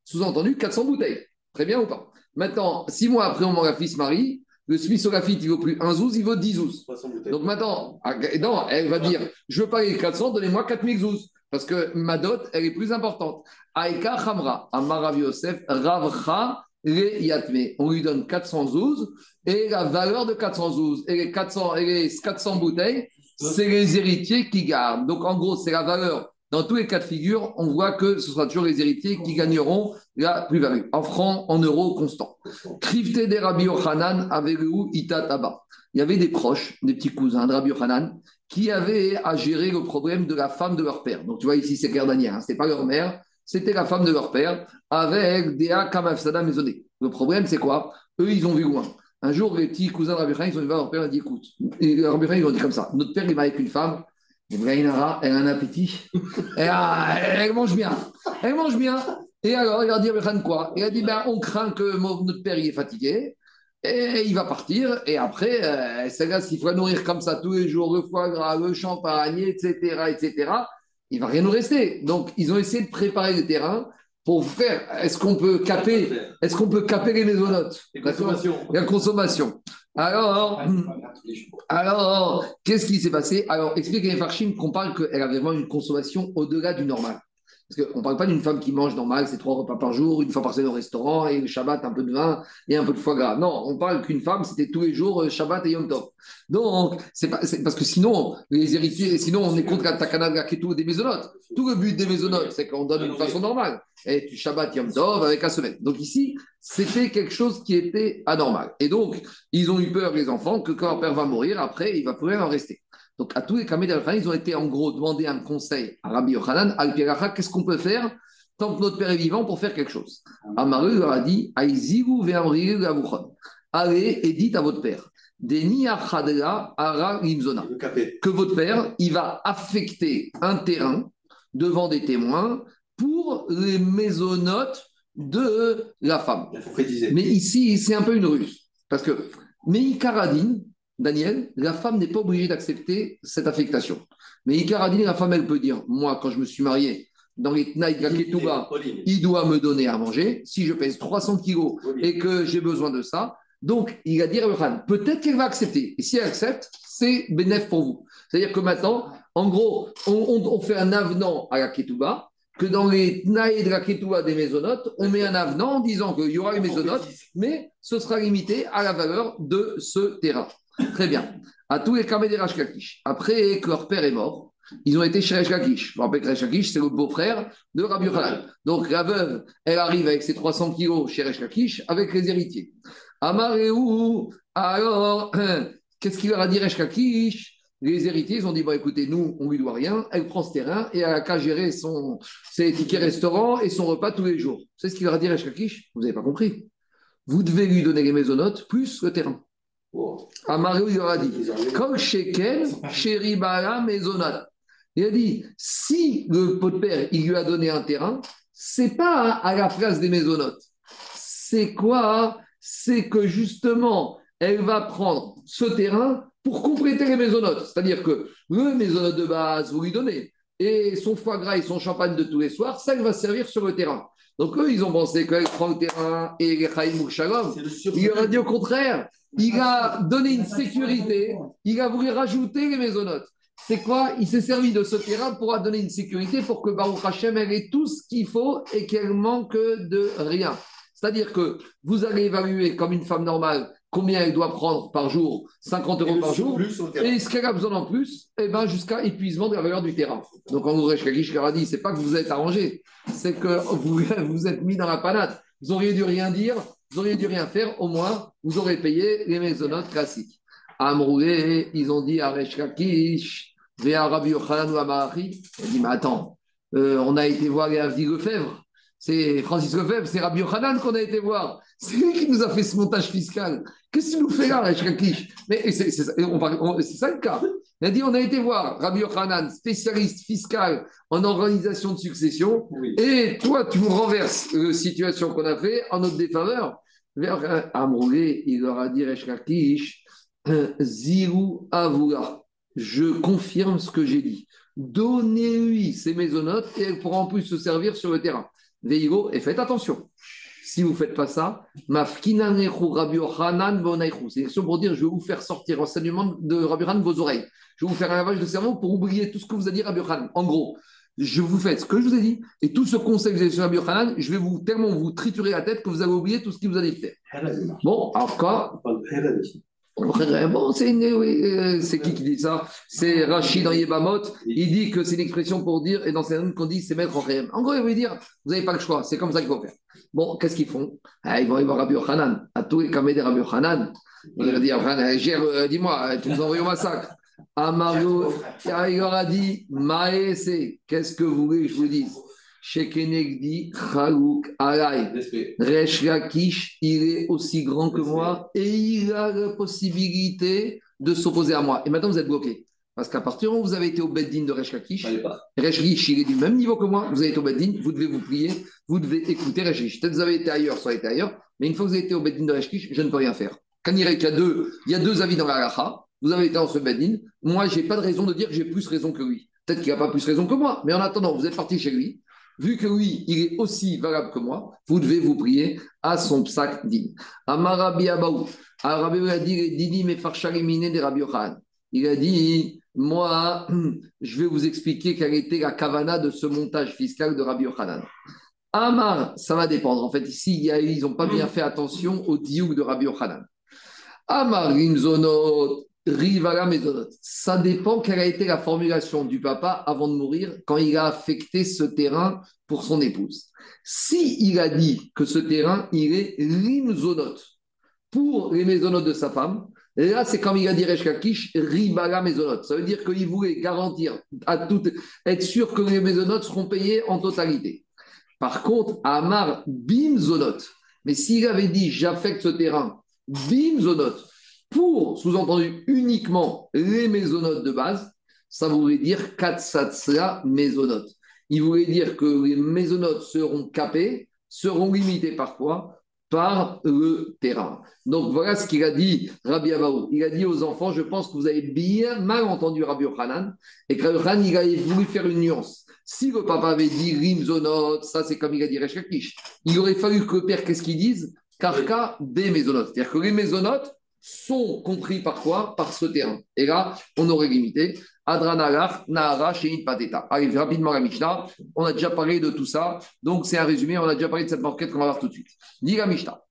sous-entendu 400 bouteilles. Très bien ou pas? Maintenant, six mois après, la fille se marie, le Smith il ne vaut plus un zouz, il vaut 10 zouz. Donc maintenant, ah, non, elle va dire Je veux pas les 400, donnez-moi 4000 zouz. Parce que ma dot, elle est plus importante. Aïka Khamra, Amarav Yosef, Ravcha, Yatme. On lui donne 400 zouz et la valeur de 400 zouz et les 400, et les 400 bouteilles, c'est les héritiers qui gardent. Donc en gros, c'est la valeur dans tous les cas de figure, on voit que ce sera toujours les héritiers qui gagneront la plus-value, en francs, en euros constants. Krifte des Rabbi Yochanan avec Itataba. Il y avait des proches, des petits cousins de Rabbi Yochanan, qui avaient à gérer le problème de la femme de leur père. Donc tu vois ici, c'est clair ce n'était pas leur mère, c'était la femme de leur père, avec des Kamafsada maisonnés. Le problème, c'est quoi? Eux, ils ont vu loin. Un jour, les petits cousins de Rabbi Yochanan, ils ont vu leur père, ils ont dit écoute, et Rabbi Yochanan, ils ont dit comme ça notre père, il va avec une femme, elle a un appétit. (laughs) Elle, mange bien. Elle mange bien. Et alors, il va dire quoi? Il a dit ben, on craint que notre père est fatigué. Et il va partir. Et après, euh, celle-là, s'il faut nourrir comme ça tous les jours, le foie gras, le champagne, etc., etc., il va rien nous rester. Donc, ils ont essayé de préparer le terrain pour faire, est-ce qu'on peut caper, est-ce qu'on peut caper les maisonnotes La consommation. La consommation. Alors, alors qu'est-ce qui s'est passé? Alors, expliquez les Farchim qu'on parle qu'elle avait vraiment une consommation au-delà du normal. Parce qu'on ne parle pas d'une femme qui mange normal, c'est trois repas par jour, une fois par semaine au restaurant, et le Shabbat, un peu de vin et un peu de foie gras. Non, on parle qu'une femme, c'était tous les jours euh, Shabbat et Yom Tov. Donc, c'est parce que sinon, les héritiers, sinon on est contre la takana de des maisonnotes. Tout le but des maisonnotes, c'est qu'on donne une façon normale. Et tu Shabbat, Yom Tov avec la semaine. Donc ici, c'était quelque chose qui était anormal. Et donc, ils ont eu peur, les enfants, que quand leur père va mourir, après, il va rien en rester. Donc, à tous les Kamei ils ont été en gros demandé un conseil à Rabbi Yochanan, al qu'est-ce qu'on peut faire? Tant que notre père est vivant pour faire quelque chose. Amaru leur a dit Allez et dites à votre père que votre père, il va affecter un terrain devant des témoins pour les maisonnotes de la femme. Mais ici, c'est un peu une ruse. Parce que Meikaradine, Daniel, la femme n'est pas obligée d'accepter cette affectation. Mais Ikaradine, la femme, elle peut dire Moi, quand je me suis marié, dans les Tnaï il doit me donner à manger. Si je pèse 300 kilos et que j'ai besoin de ça, donc il va dire à peut-être qu'elle va accepter. Et si elle accepte, c'est bénéf pour vous. C'est-à-dire que maintenant, en gros, on, fait un avenant à la Ketouba, que dans les Tnaï de la Ketouba des maisonnotes, on met un avenant en disant qu'il y aura une maisonnote, mais ce sera limité à la valeur de ce terrain. Très bien. À tous les des Après que leur père est mort, ils ont été chez Resh Je me rappelle que c'est le beau-frère de Rabbi Yochanan. Donc la veuve, elle arrive avec ses 300 kilos chez Resh avec les héritiers. Amareu, alors, (clears throat) qu'est-ce qu'il leur a dit les héritiers, ils ont dit bon, écoutez, nous, on lui doit rien. Elle prend ce terrain et elle a qu'à gérer son, ses tickets restaurant et son repas tous les jours. C'est ce qu'il leur a dit Vous n'avez pas compris. Vous devez lui donner les maisonnotes plus le terrain. Amareu, il a dit comme Sheken, Sheribara, Maisonat. Il a dit si le pot de père, il lui a donné un terrain, c'est pas à la place des maisonnotes. C'est quoi? C'est que justement, elle va prendre ce terrain pour compléter les maisonnotes. C'est-à-dire que le maisonnote de base, vous lui donnez, et son foie gras et son champagne de tous les soirs, ça, il va servir sur le terrain. Donc eux, ils ont pensé qu'elle prend le terrain et les Chaim Shalom. Il a dit au contraire, il a donné une sécurité, il a voulu rajouter les maisonnotes. C'est quoi? Il s'est servi de ce terrain pour donner une sécurité pour que Baruch Hashem ait tout ce qu'il faut et qu'elle manque de rien. C'est-à-dire que vous allez évaluer comme une femme normale combien elle doit prendre par jour? 50 euros par jour? Et ce qu'elle a besoin en plus, eh ben, jusqu'à épuisement de la valeur du terrain. Donc en gros, Shkagish leur a dit c'est pas que vous êtes arrangé, c'est que vous (laughs) vous êtes mis dans la panade. Vous auriez dû rien dire, vous auriez dû rien faire, au moins vous aurez payé les maisonnotes classiques. Amroulé, ils ont dit à Reshkakish, à Rabbi Yochanan ou à Il dit mais attends, euh, on a été voir les Avdi Lefebvre. C'est Francis Lefebvre, c'est Rabbi Yochanan qu'on a été voir. C'est lui qui nous a fait ce montage fiscal. Qu'est-ce qu'il nous fait là, Reshkakish Mais c'est ça le cas. Il a dit on a été voir Rabbi Yochanan, spécialiste fiscal en organisation de succession, et toi, tu nous renverses la situation qu'on a fait en notre défaveur. Vers Amroulé, il leur a dit Reshkakish, Zirou Avoula, je confirme ce que j'ai dit. Donnez-lui ces maisonnotes et elle pourra en plus se servir sur le terrain. Veigo, et faites attention. Si vous ne faites pas ça, c'est une pour dire je vais vous faire sortir enseignement de Rabbi de vos oreilles. Je vais vous faire un lavage de cerveau pour oublier tout ce que vous a dit Rabbi En gros, je vous fais ce que je vous ai dit et tout ce conseil que vous avez sur Rabbi je vais vous tellement vous triturer la tête que vous allez oublier tout ce qu'il vous a dit faire. Bon, alors quoi Bon, euh, c'est qui qui dit ça? C'est Rachid dans Yebamot. Il dit que c'est une expression pour dire, et dans un qu'on dit c'est mettre en réel. En gros, il veut dire, vous n'avez pas le choix, c'est comme ça qu'il faut faire. Bon, qu'est-ce qu'ils font? Ah, Ils vont aller voir Rabbi Yochanan. À tous les de Rabbi Yochanan. Il leur dit, euh, dis-moi, tu nous envoies au massacre. Amario, il leur a dit, Maese, qu'est-ce que vous voulez que je vous dise? Shekenegdi Chalouk Alay. Resh Lakish, il est aussi grand que moi et il a la possibilité de s'opposer à moi. Et maintenant, vous êtes bloqué. Parce qu'à partir du moment où vous avez été au Beddin de Resh Lakish, Resh Lakish, il est du même niveau que moi, vous avez été au Beddin, vous devez vous prier, vous devez écouter Resh Lakish. Peut-être que vous avez été ailleurs, soit été ailleurs, mais une fois que vous avez été au Beddin de Resh Lakish, je ne peux rien faire. Quand il y a deux, il y a deux avis dans la Racha, vous avez été en ce Beddin, moi, je n'ai pas de raison de dire que j'ai plus raison que lui. Peut-être qu'il n'a pas plus raison que moi, mais en attendant, vous êtes parti chez lui, vu que lui, il est aussi valable que moi, vous devez vous prier à son psaque digne. Amarabi Abaou, Arabi a dit Didi de Rabbi Il a dit Moi, (clears throat) je vais vous expliquer quelle était la kavana de ce montage fiscal de Rabbi Yochanan. Amar, ça va dépendre. En fait, ici, ils n'ont pas bien fait attention au diouk de Rabbi Yochanan. Amar Rimzonot, Rivala Ça dépend quelle a été la formulation du papa avant de mourir quand il a affecté ce terrain pour son épouse. Si il a dit que ce terrain, il est rimzonot pour les maisonnotes de sa femme, là c'est comme il a dit Reshkakish, ribala. Ça veut dire qu'il voulait garantir à tout, être sûr que les maisonnotes seront payées en totalité. Par contre, Amar bimzonot. Mais s'il avait dit j'affecte ce terrain bimzonot, pour, sous-entendu, uniquement les maisonnotes de base, ça voulait dire Katsatsla maisonnotes. Il voulait dire que les maisonnotes seront capées, seront limitées parfois par le terrain. Donc voilà ce qu'il a dit Rabbi Abaou. Il a dit aux enfants, je pense que vous avez bien mal entendu Rabbi Ochanan, et que Rabbi Ochanan, il a voulu faire une nuance. Si le papa avait dit rimzonot, ça c'est comme il a dit Rechakish, il aurait fallu que le père, qu'est-ce qu'il dise? Karka des maisonnotes. C'est-à-dire que les maisonnotes, sont compris par quoi? Par ce terrain. Et là, on aurait limité. Adranalach, Nahara, Shéit, Pateta. Allez, rapidement la Mishnah. On a déjà parlé de tout ça. Donc, c'est un résumé. On a déjà parlé de cette marquette qu'on va voir tout de suite. Dit la Mishnah.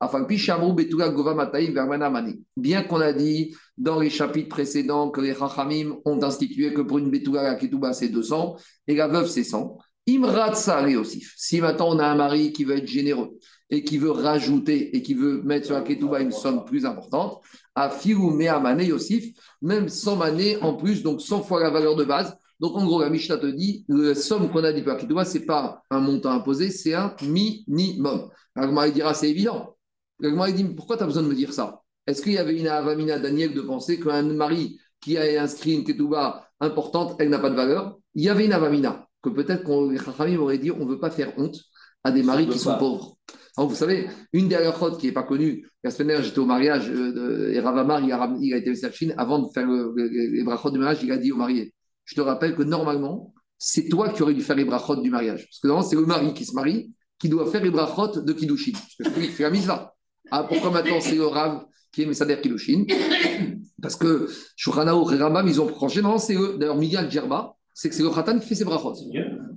Bien qu'on a dit dans les chapitres précédents que les Chachamim ont institué que pour une Betouga, la Ketouba, c'est 200 et la veuve, c'est 100. Imratsa Osif. Si maintenant on a un mari qui veut être généreux et qui veut rajouter et qui veut mettre sur la ketouba une somme plus importante, à Firou Mehamane Yosif, même 100 manées en plus, donc 100 fois la valeur de base. Donc en gros, la Mishnah te dit, la somme qu'on a dit pour la ketouba, ce n'est pas un montant imposé, c'est un minimum. Il dira, c'est évident. il dit, pourquoi tu as besoin de me dire ça? Est-ce qu'il y avait une avamina Daniel de penser qu'un mari qui a inscrit une ketouba importante, elle n'a pas de valeur? Il y avait une avamina, que peut-être qu'on les auraient dit, on ne veut pas faire honte à des maris qui sont pauvres. Alors, vous savez, une des halachot qui n'est pas connue, la semaine dernière, j'étais au mariage euh, et Ravamar, il a, il a été à Chine, avant de faire les brachot du mariage, il a dit au marié Je te rappelle que normalement, c'est toi qui aurais dû faire les brachot du mariage. Parce que normalement, c'est le mari qui se marie qui doit faire les brachot de Kiddushin. Parce que lui qui fait la mitzvah. Ah, pourquoi maintenant c'est le Rav qui est Messader Kiddushin Parce que Shulchan et Rambam, ils ont tranché. Non, c'est eux. D'ailleurs, Miguel Djerba, c'est que c'est le Khatan qui fait ses brachot.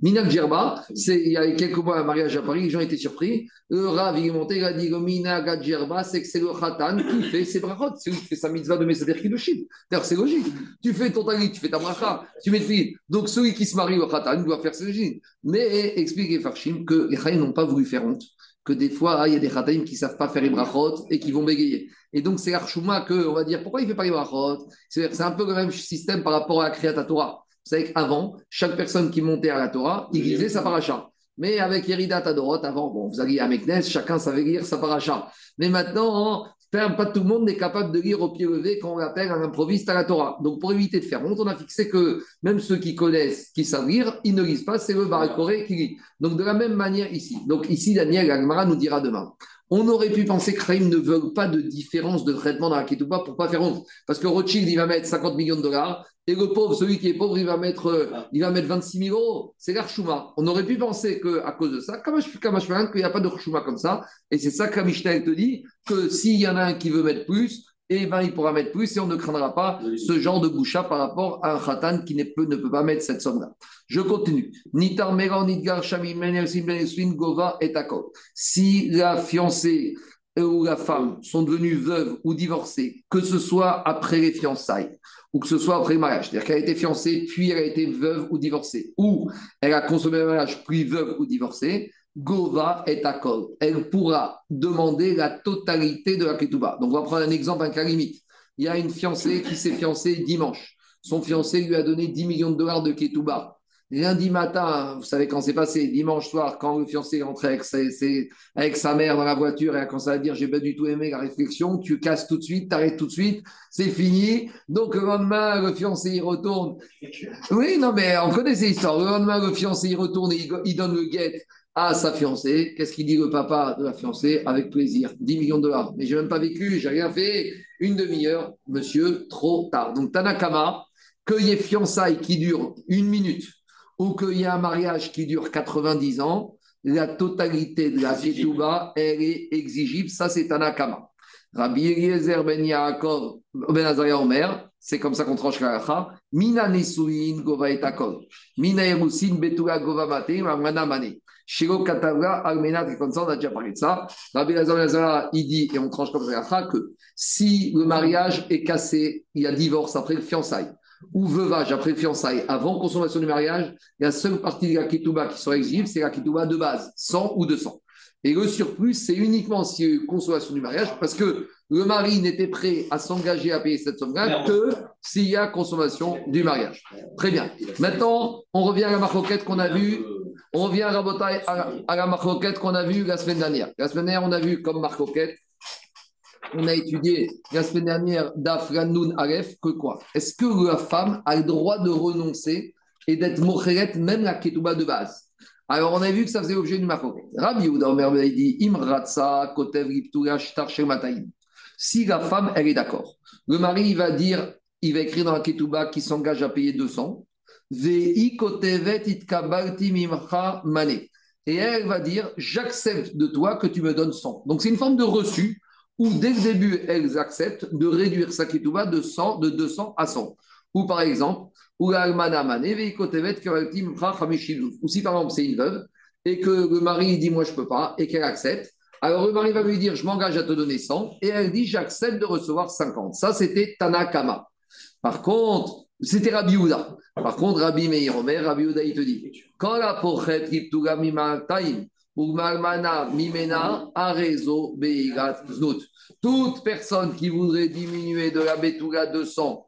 Minag Djerba, il y a quelques mois un mariage à Paris, les gens étaient surpris. Le Rav, il est monté, il a dit Minag Djerba, c'est que c'est le Khatan qui fait ses brachot. C'est lui qui fait sa mitzvah de Messader Kiddushin. D'ailleurs, c'est logique. Tu fais ton talit, tu fais ta bracha, tu mets fille. Donc celui qui se marie au Khatan doit faire ses logique. Mais expliquez Farshim que les Chayim n'ont pas voulu faire honte que des fois, il y a des Khataim qui ne savent pas faire les brachot et qui vont bégayer. Et donc, c'est Arshuma que, on va dire, pourquoi il ne fait pas les brachot? C'est un peu le même système par rapport à la Kriyat Torah. Vous savez qu'avant, chaque personne qui montait à la Torah, il lisait sa paracha. Mais avec Yerida Tadorot, avant, bon, vous alliez à Meknes, chacun savait lire sa paracha. Mais maintenant, pas tout le monde n'est capable de lire au pied levé quand on l'appelle un improviste à la Torah. Donc, pour éviter de faire honte, on a fixé que même ceux qui connaissent, qui savent lire, ils ne lisent pas, c'est le Barakoré qui lit. Donc, de la même manière ici. Donc, ici, Daniel Agmara nous dira demain. On aurait pu penser que Rahim ne veut pas de différence de traitement dans la Ketouba pour pas faire honte. Parce que Rothschild, il va mettre 50 millions de dollars et le pauvre, celui qui est pauvre, il va mettre, euh, il va mettre 26 000 euros. C'est l'Archouma. On aurait pu penser qu'à cause de ça, qu'il n'y a pas de Archouma comme ça. Et c'est ça que Mishnah te dit que s'il y en a un qui veut mettre plus, eh ben, il pourra mettre plus et on ne craindra pas ce genre de boucha par rapport à un khatan qui ne peut, ne peut pas mettre cette somme-là. Je continue. Gova et Si la fiancée ou la femme sont devenues veuves ou divorcées, que ce soit après les fiançailles ou que ce soit après le mariage, c'est-à-dire qu'elle a été fiancée, puis elle a été veuve ou divorcée, ou elle a consommé le mariage, puis veuve ou divorcée, Gova et Akol. Elle pourra demander la totalité de la Ketouba. Donc, on va prendre un exemple, un cas limite. Il y a une fiancée qui s'est fiancée dimanche. Son fiancé lui a donné 10 millions de dollars de Ketouba. Lundi matin, vous savez quand c'est passé, dimanche soir, quand le fiancé est rentré avec, sa mère dans la voiture et a commencé à dire j'ai pas du tout aimé la réflexion, tu casses tout de suite, t'arrêtes tout de suite, c'est fini. Donc le lendemain, le fiancé y retourne. Oui, non, mais on connaît ces histoires. Le lendemain, le fiancé y retourne et il, donne le guet à sa fiancée. Qu'est-ce qu'il dit le papa de la fiancée Avec plaisir, 10 millions de dollars. Mais j'ai même pas vécu, j'ai rien fait. Une demi-heure, monsieur, trop tard. Donc Tanakama, qu'il y ait fiançailles qui durent une minute ou qu'il y a un mariage qui dure 90 ans, la totalité de la ketouba, elle est exigible. Ça, c'est un akama. Rabbi Eliezer ben Yaakov ben Azaria Omer, c'est comme ça qu'on tranche la Mina Nesuin Gova et. Mina Erusin Betura Gova Mate, Mana Mane. Shiro Katavra Almena, comme ça, on a déjà parlé de ça. Rabbi Azaria, il dit, et on tranche comme ça que si le mariage est cassé, il y a divorce après le fiançailles ou veuvage après fiançailles, avant consommation du mariage, la seule partie de la ketouba qui sera exigible, c'est la ketouba de base, 100 ou 200. Et le surplus, c'est uniquement si y a eu consommation du mariage, parce que le mari n'était prêt à s'engager à payer cette somme-là que s'il y a consommation du mariage. Très bien. Maintenant, on revient à la marquette qu'on a vue. On revient à la, à la marquette qu'on a vue la semaine dernière. La semaine dernière, on a vu comme marquette on a étudié la semaine dernière d'Afranoun Aref que quoi? Est-ce que la femme a le droit de renoncer et d'être mocheret même la ketouba de base? Alors, on a vu que ça faisait l'objet du marocain. Rabbi Yehuda Omer dit Imratsa kotev Si la femme, elle est d'accord, le mari, il va dire, il va écrire dans la ketouba qu'il s'engage à payer 200. Vei kotevet itkabalti mimcha mane. Et elle va dire J'accepte de toi que tu me donnes 100. Donc, c'est une forme de reçu ou dès le début, elles acceptent de réduire sa ketouba de, 100, de 200 à 100. Ou par exemple, ou si par exemple c'est une veuve et que le mari dit moi je peux pas et qu'elle accepte, alors le mari va lui dire je m'engage à te donner 100 et elle dit j'accepte de recevoir 50. Ça c'était Tanakama. Par contre, c'était Rabbi Ouda. Par contre, Rabbi Meir Omer, Rabbi Ouda il te dit quand la Toute personne qui voudrait diminuer de la Betouga de sang,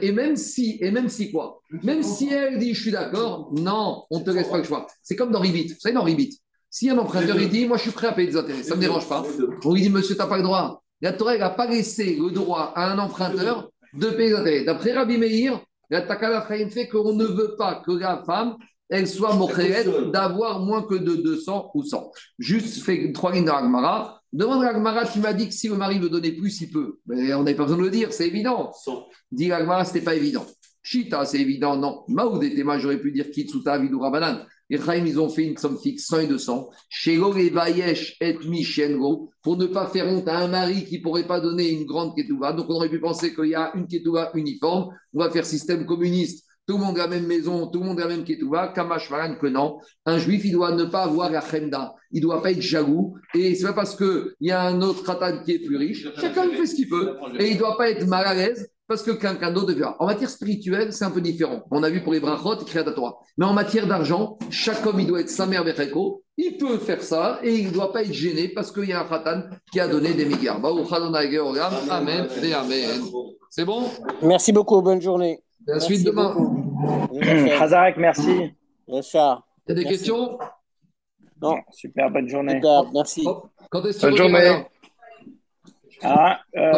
et même si, et même si quoi? Même si elle dit je suis d'accord, non, on ne te laisse pas le choix. C'est comme dans Ribit. Vous savez, dans Ribit, si un emprunteur dit moi je suis prêt à payer des intérêts, ça ne me dérange pas, on lui dit monsieur, tu n'as pas le droit. La Torah n'a pas laissé le droit à un emprunteur de payer des intérêts. D'après Rabbi Meir, la Takala fait qu'on ne veut pas que la femme elle soit mochérette d'avoir moins que de 200 ou 100. Juste fait trois lignes de Ragmara. Demande à Ragmara, tu m'as dit que si le mari veut donner plus, il peut. Mais on n'avait pas besoin de le dire, c'est évident. Dit Ragmara, ce n'était pas évident. Chita, c'est évident, non. Maoud et Tema, j'aurais pu dire Kitsuta, Vidou Rabanan. Les Chaim, ils ont fait une somme fixe, 100 et 200. Shego et Vayesh et Mishengo, pour ne pas faire honte à un mari qui ne pourrait pas donner une grande ketouba. Donc on aurait pu penser qu'il y a une ketouba uniforme. On va faire système communiste tout le monde a la même maison, tout le monde a la même ketouba, Kamash Maran que non. Un juif, il doit ne pas avoir la chemda, il ne doit pas être jaloux. Et c'est pas parce qu'il y a un autre khatan qui est plus riche, chacun fait ce qu'il peut. Et il ne doit pas être mal à l'aise parce que quelqu'un d'autre devient. En matière spirituelle, c'est un peu différent. On a vu pour les brachot et toi. Mais en matière d'argent, chaque homme, il doit être sa mère Becheko. Il peut faire ça et il ne doit pas être gêné parce qu'il y a un khatan qui a donné des milliards. Amen Amen. C'est bon? Merci beaucoup. Bonne journée. La suite demain. Hazarek, merci. Y a des questions? Non, super, bonne journée. Super, merci. Quand est-ce que Bonne journée. Ah, euh...